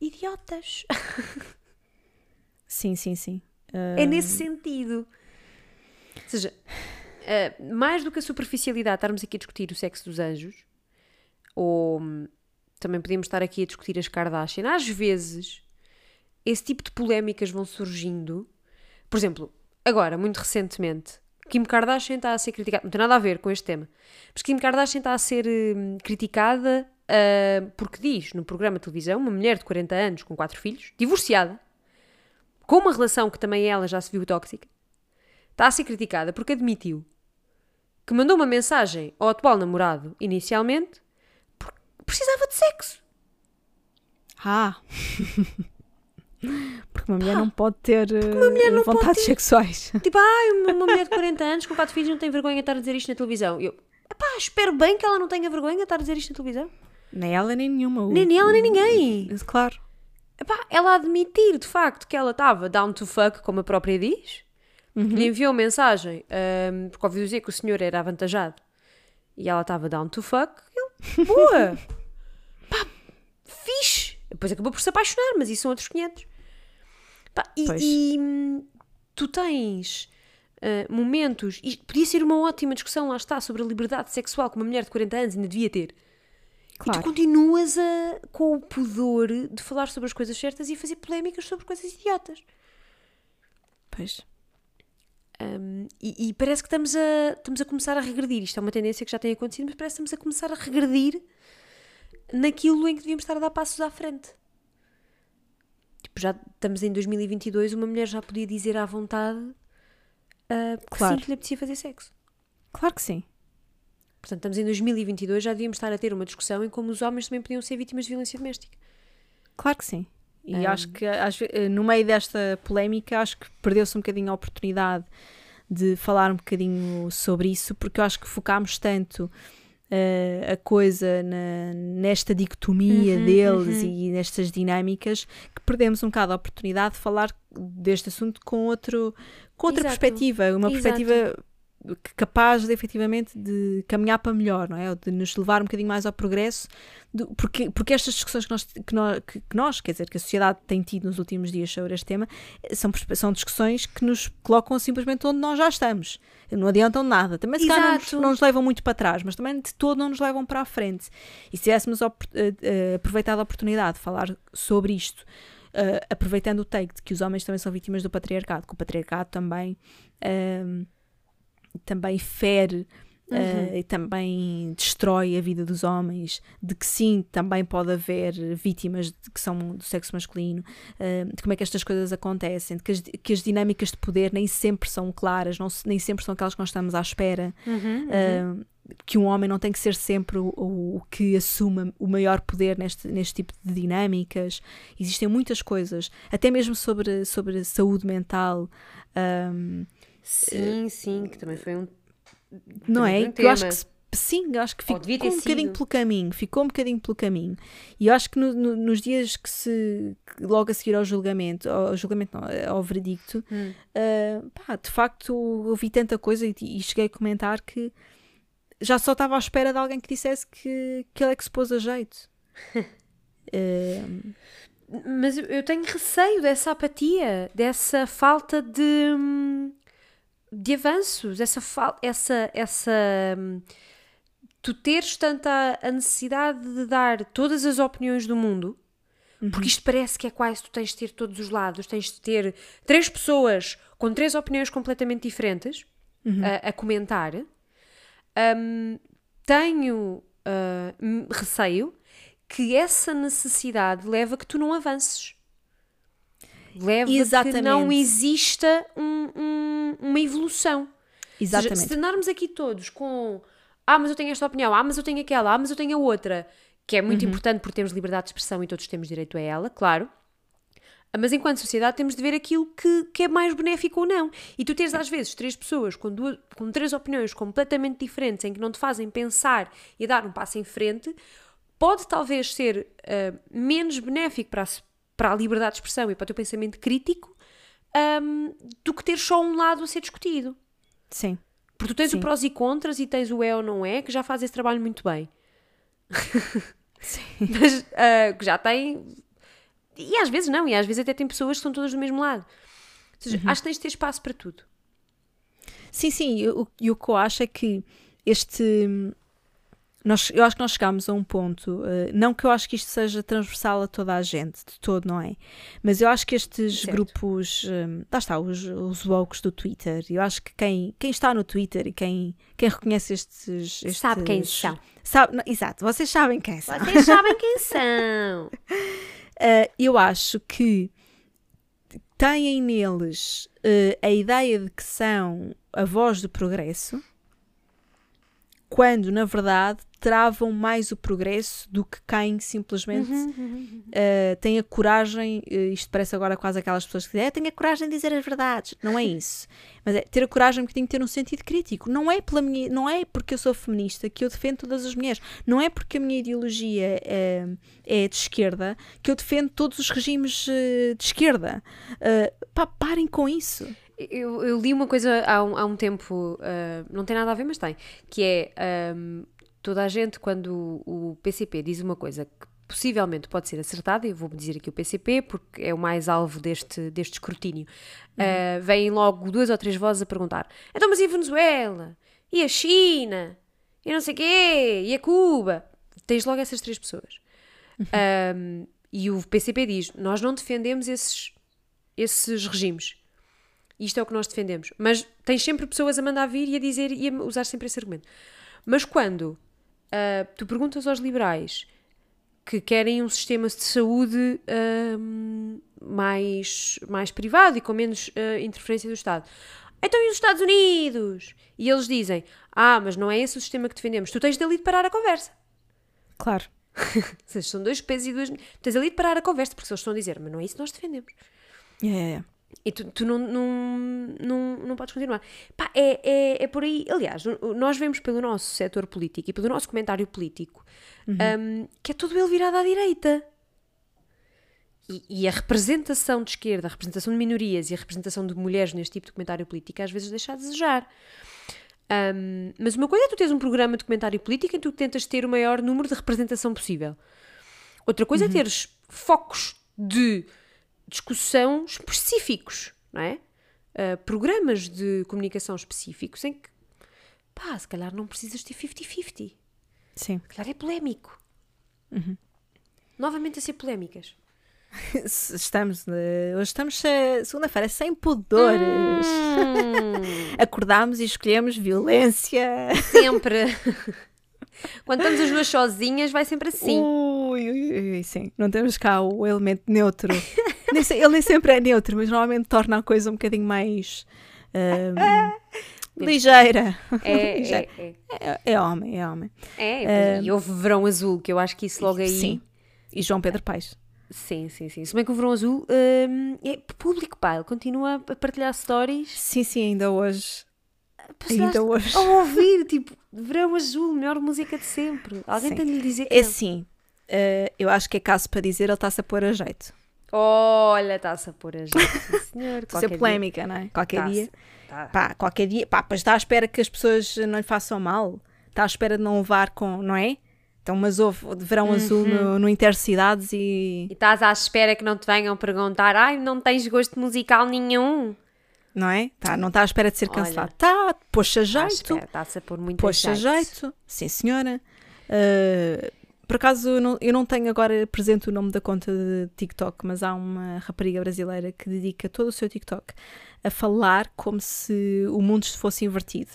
idiotas. Sim, sim, sim. É nesse sentido. Ou seja, eh, mais do que a superficialidade, estarmos aqui a discutir o sexo dos anjos, ou hum, também podíamos estar aqui a discutir as Kardashian, às vezes esse tipo de polémicas vão surgindo. Por exemplo, agora, muito recentemente, Kim Kardashian está a ser criticada, não tem nada a ver com este tema, mas Kim Kardashian está a ser hum, criticada ah, porque diz no programa de televisão, uma mulher de 40 anos com quatro filhos, divorciada, com uma relação que também ela já se viu tóxica, está a ser criticada porque admitiu que mandou uma mensagem ao atual namorado inicialmente porque precisava de sexo. Ah! Porque uma mulher não ppode ter mulher não pode vontades ter. sexuais. Tipo, ai, uma, mulher de 40 anos com quatro filhos não tem vergonha de estar a dizer isto na televisão. Eu, pá, espero bem que ela não tenha vergonha de estar a dizer isto na televisão. Nem ela, nem nenhuma. O- Nem ela, nem ninguém. Claro. Epá, ela admitir de facto que ela estava down to fuck, como a própria diz, que lhe enviou mensagem, ahm, porque ouviu dizer que o senhor era avantajado e ela estava down to fuck, ele, boa! Pá, fixe! Depois acabou por se apaixonar, mas isso são outros 500. E, e, hum, tu tens ah, momentos, e podia ser uma ótima discussão, lá está, sobre a liberdade sexual que uma mulher de 40 anos ainda devia ter. E Claro. tu continuas a, com o pudor de falar sobre as coisas certas e a fazer polémicas sobre coisas idiotas. Pois. Um, e, e parece que estamos a, estamos a começar a regredir. Isto é uma tendência que já tem acontecido, mas parece que estamos a começar a regredir naquilo em que devíamos estar a dar passos à frente. Tipo, já estamos em 2022, uma mulher já podia dizer à vontade uh, que Claro. sim, que lhe apetecia fazer sexo. Claro que sim. Portanto, estamos em 2022, já devíamos estar a ter uma discussão em como os homens também podiam ser vítimas de violência doméstica. Claro que sim. E Um, acho que ve- eh, no meio desta polémica, acho que perdeu-se um bocadinho a oportunidade de falar um bocadinho sobre isso, porque eu acho que focámos tanto eh, a coisa na- nesta dicotomia Uhum, deles uhum. e nestas dinâmicas que perdemos um bocado a oportunidade de falar deste assunto com, outro, com outra Exato. perspectiva, uma Exato. perspectiva capaz de efetivamente de caminhar para melhor, não é? Ou de nos levar um bocadinho mais ao progresso, do- porque, porque estas discussões que nós, que, nós, que- nós, quer dizer, que a sociedade tem tido nos últimos dias sobre este tema, são, são discussões que nos colocam simplesmente onde nós já estamos. Não adiantam nada. Também se calhar não não nos levam muito para trás, mas também de todo não nos levam para a frente. E se tivéssemos eh, eh, aproveitado a oportunidade de falar sobre isto, eh, aproveitando o take de que os homens também são vítimas do patriarcado, que o patriarcado também, ehm, também fere eh, e também destrói a vida dos homens, de que sim, também pode haver vítimas de, que são do sexo masculino, eh, de como é que estas coisas acontecem, de que as, que as dinâmicas de poder nem sempre são claras, não, nem sempre são aquelas que nós estamos à espera. Uh, que um homem não tem que ser sempre o, o- o que assuma o maior poder neste, neste tipo de dinâmicas. Existem muitas coisas, até mesmo sobre, sobre saúde mental, um, Sim, sim, que também foi um. não é? um eu acho que se- sim, eu acho que Ou ficou um bocadinho pelo caminho, ficou um bocadinho pelo caminho. E eu acho que no- no- nos dias que se logo a seguir ao julgamento, ao julgamento não, ao veredicto, Hum. Uh, pá, de facto ouvi tanta coisa e, e cheguei a comentar que já só estava à espera de alguém que dissesse que, que ele é que se pôs a jeito. Uh, Mas eu- eu tenho receio dessa apatia, dessa falta de, hum, de avanços, essa, essa, essa hum, tu teres tanta a necessidade de dar todas as opiniões do mundo, porque isto parece que é quase tu tens de ter todos os lados, tens de ter três pessoas com três opiniões completamente diferentes a, a comentar. Hum, tenho hum, receio que essa necessidade leva a que tu não avances. Leva a que Exatamente. não exista um- um- uma evolução. Ou seja, exatamente. se andarmos aqui todos com ah, mas eu tenho esta opinião, ah, mas eu tenho aquela, ah, mas eu tenho a outra, que é Uhum. muito importante porque temos liberdade de expressão e todos temos direito a ela, claro. Ah, Mas enquanto sociedade temos de ver aquilo que, que é mais benéfico ou não. E tu tens às vezes três pessoas com, duas, com três opiniões completamente diferentes em que não te fazem pensar e dar um passo em frente, pode talvez ser ah, menos benéfico para a, para a liberdade de expressão e para o teu pensamento crítico ahm, do que ter só um lado a ser discutido. Sim. Porque tu tens Sim. o prós e contras e tens o é ou não é, que já faz esse trabalho muito bem. Sim. Mas ah, que já tem. E às vezes não, e às vezes até tem pessoas que estão todas do mesmo lado. Ou seja, acho que tens de ter espaço para tudo. Sim, sim, e o que eu acho é que este. Nós, eu acho que nós chegámos a um ponto, eh, não que eu acho que isto seja transversal a toda a gente, de todo, não é? Mas eu acho que estes Certo. grupos, eh, lá está, os, os woke do Twitter, eu acho que quem, quem está no Twitter e quem, quem reconhece estes, estes. Sabe quem são. Sabe, não, exato, vocês sabem quem são. Vocês sabem quem são. Uh, eu acho que têm neles uh, a ideia de que são a voz do progresso, quando na verdade travam mais o progresso do que quem simplesmente uh, tem a coragem. uh, isto parece agora quase aquelas pessoas que dizem, "É, tenho a coragem de dizer as verdades. Não é isso. Mas é ter a coragem que tem que ter um sentido crítico. Não é, pela minha, não é porque eu sou feminista que eu defendo todas as mulheres. Não é porque a minha ideologia é, é de esquerda que eu defendo todos os regimes eh, de esquerda. Uh, pá, parem com isso. Eu, eu li uma coisa há um, há um tempo, ah, não tem nada a ver, mas tem, que é ahm, toda a gente, quando o, PCP diz uma coisa que possivelmente pode ser acertada, eu vou dizer aqui o PCP porque é o mais alvo deste, deste escrutínio, ah, vêm logo duas ou três vozes a perguntar: então, mas e a Venezuela? E a China? E não sei o quê? E a Cuba? Tens logo essas três pessoas. Ahm, e o PCP diz: nós não defendemos esses, esses regimes. Isto é o que nós defendemos. Mas tens sempre pessoas a mandar vir e a dizer e a usar sempre esse argumento. Mas quando ah, tu perguntas aos liberais que querem um sistema de saúde ahm, mais, mais privado e com menos uh, interferência do Estado. Então e os Estados Unidos? E eles dizem: Ah, mas não é esse o sistema que defendemos. Tu tens de ali de parar a conversa. Claro. Vocês são dois pesos e duas. Tens ali de parar a conversa, porque eles estão a dizer: Mas não é isso que nós defendemos. É, é, é. E tu, tu não, não, não, não podes continuar. Pá, é, é, é por aí. Aliás, nós vemos pelo nosso setor político e pelo nosso comentário político uhum. um, que é todo ele virado à direita. E, e, a representação de esquerda, a representação de minorias e a representação de mulheres neste tipo de comentário político às vezes deixa a desejar. Um, mas uma coisa é tu teres um programa de comentário político em que tu tentas ter o maior número de representação possível. Outra coisa é uhum. é teres focos de discussão específicos, não é? Uh, programas de comunicação específicos em que, pá, se calhar não precisas ter 50-50. Sim. Se calhar é polémico. Uhum. Novamente a ser polémicas. Estamos, eh, hoje estamos segunda-feira sem pudores. Hum. Acordámos e escolhemos violência. Sempre. Quando estamos as duas sozinhas, vai sempre assim. Ui, ui, ui, sim, não temos cá o elemento neutro. Nem ele nem sempre é neutro, mas normalmente torna a coisa um bocadinho mais um, ligeira. É, ligeira. É, é. é, é, homem, é homem. É, e houve Verão Azul, que eu acho que isso logo aí. Sim, e João Pedro Paes. Sim, sim, sim. Se bem que o Verão Azul um, é público, pá. Ele continua a partilhar stories. Sim, sim, ainda hoje. ainda hoje. A ouvir, tipo, Verão Azul, melhor música de sempre. Alguém sim. tem de lhe dizer que É sim. Uh, eu acho que é caso para dizer, ele está-se a pôr a jeito. Olha, está-se a pôr a jeito, senhor. Estou a ser polémica, dia. não é? Qualquer dia. Tá. Pá, qualquer dia. Pá, pois está à espera que as pessoas não lhe façam mal. Está à espera de não levar com, não é? Então, mas houve de verão uhum. azul no, no Intercidades e. E estás à espera que não te venham perguntar, ai, não tens gosto musical nenhum. Não é? Tá, não está à espera de ser cancelado. Está, poxa jeito. Está-se a pôr muito Poxa jeito. jeito. Sim, senhora. Uh, por acaso, eu não, eu não tenho agora presente o nome da conta de TikTok, mas há uma rapariga brasileira que dedica todo o seu TikTok a falar como se o mundo fosse invertido.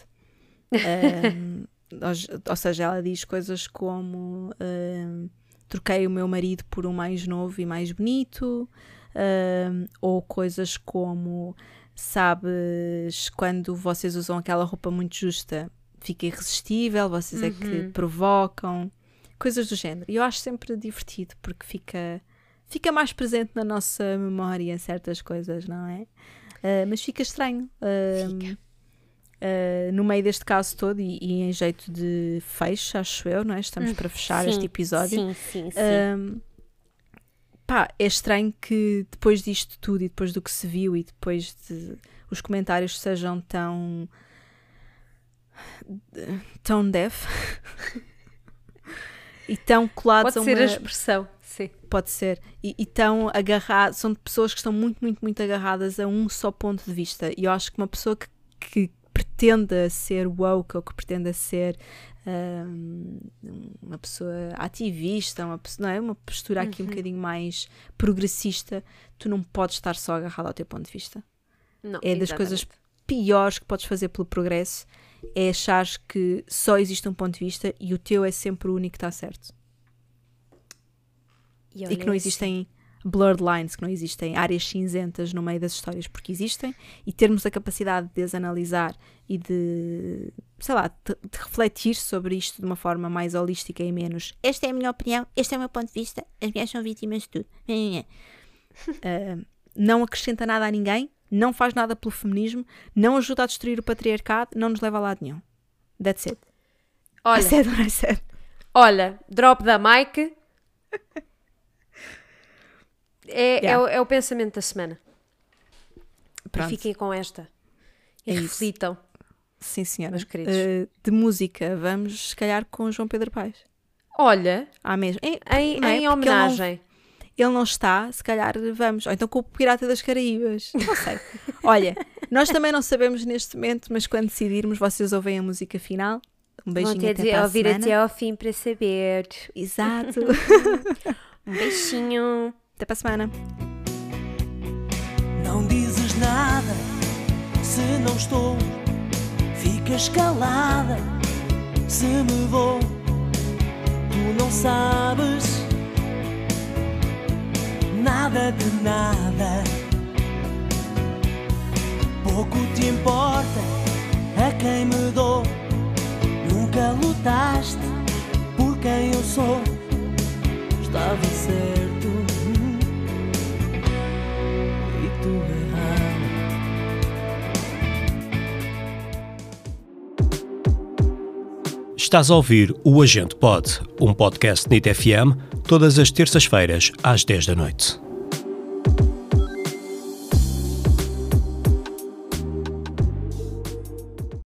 Uh, ou seja, ela diz coisas como uh, troquei o meu marido por um mais novo e mais bonito, uh, ou coisas como sabes quando vocês usam aquela roupa muito justa fica irresistível, vocês uhum. é que uhum. provocam, coisas do género. E eu acho sempre divertido porque fica, fica mais presente na nossa memória certas coisas, não é? Uh, mas fica estranho. Fica uh, no meio deste caso todo e, e, em jeito de fecho, acho eu, não é? Estamos para fechar sim, este episódio. Sim, sim, sim. pá, é estranho que depois disto tudo e depois do que se viu e depois de os comentários sejam tão tão deaf e tão colados Pode a ser uma... a expressão, sim. Pode ser. E, e tão agarrados, são pessoas que estão muito, muito, muito agarradas a um só ponto de vista. E eu acho que uma pessoa que, que pretenda ser woke ou que pretenda ser um, uma pessoa ativista, uma, não é? uma postura aqui uhum. um bocadinho mais progressista, tu não podes estar só agarrado ao teu ponto de vista. Não, é das coisas piores que podes fazer pelo progresso é achar que só existe um ponto de vista e o teu é sempre o único que está certo. E, e que não existem blurred lines, que não existem áreas cinzentas no meio das histórias, porque existem, e termos a capacidade de as analisar e de, sei lá, de, de, refletir sobre isto de uma forma mais holística e menos esta é a minha opinião, este é o meu ponto de vista, as mulheres são vítimas de tudo. uh, não acrescenta nada a ninguém, não faz nada pelo feminismo, não ajuda a destruir o patriarcado, não nos leva a lado nenhum. That's it. Olha, I said what I said. olha drop da mic. É, yeah. é, o, é, o, pensamento da semana. Pronto. Fiquem com esta. E é reflitam. Isso. Sim, senhora. Meus queridos. Uh, de música, vamos se calhar com João Pedro Paes. Olha, há mesmo. Em, em, é? em homenagem. Ele não, está, se calhar vamos. Ou então com o Pirata das Caraíbas. Não sei. Olha, nós também não sabemos neste momento, mas quando decidirmos, vocês ouvem a música final. Um beijinho Vão ter até de ouvir até ao fim para saber. Exato. um beijinho. Até para a semana. Não dizes nada se não estou. Ficas calada se me vou. Tu não sabes nada de nada. Pouco te importa a quem me dou. Nunca lutaste por quem eu sou. Estava certo e tu Estás a ouvir o Agente Pod, um podcast NIT FM, todas as terças-feiras, às 10 da noite.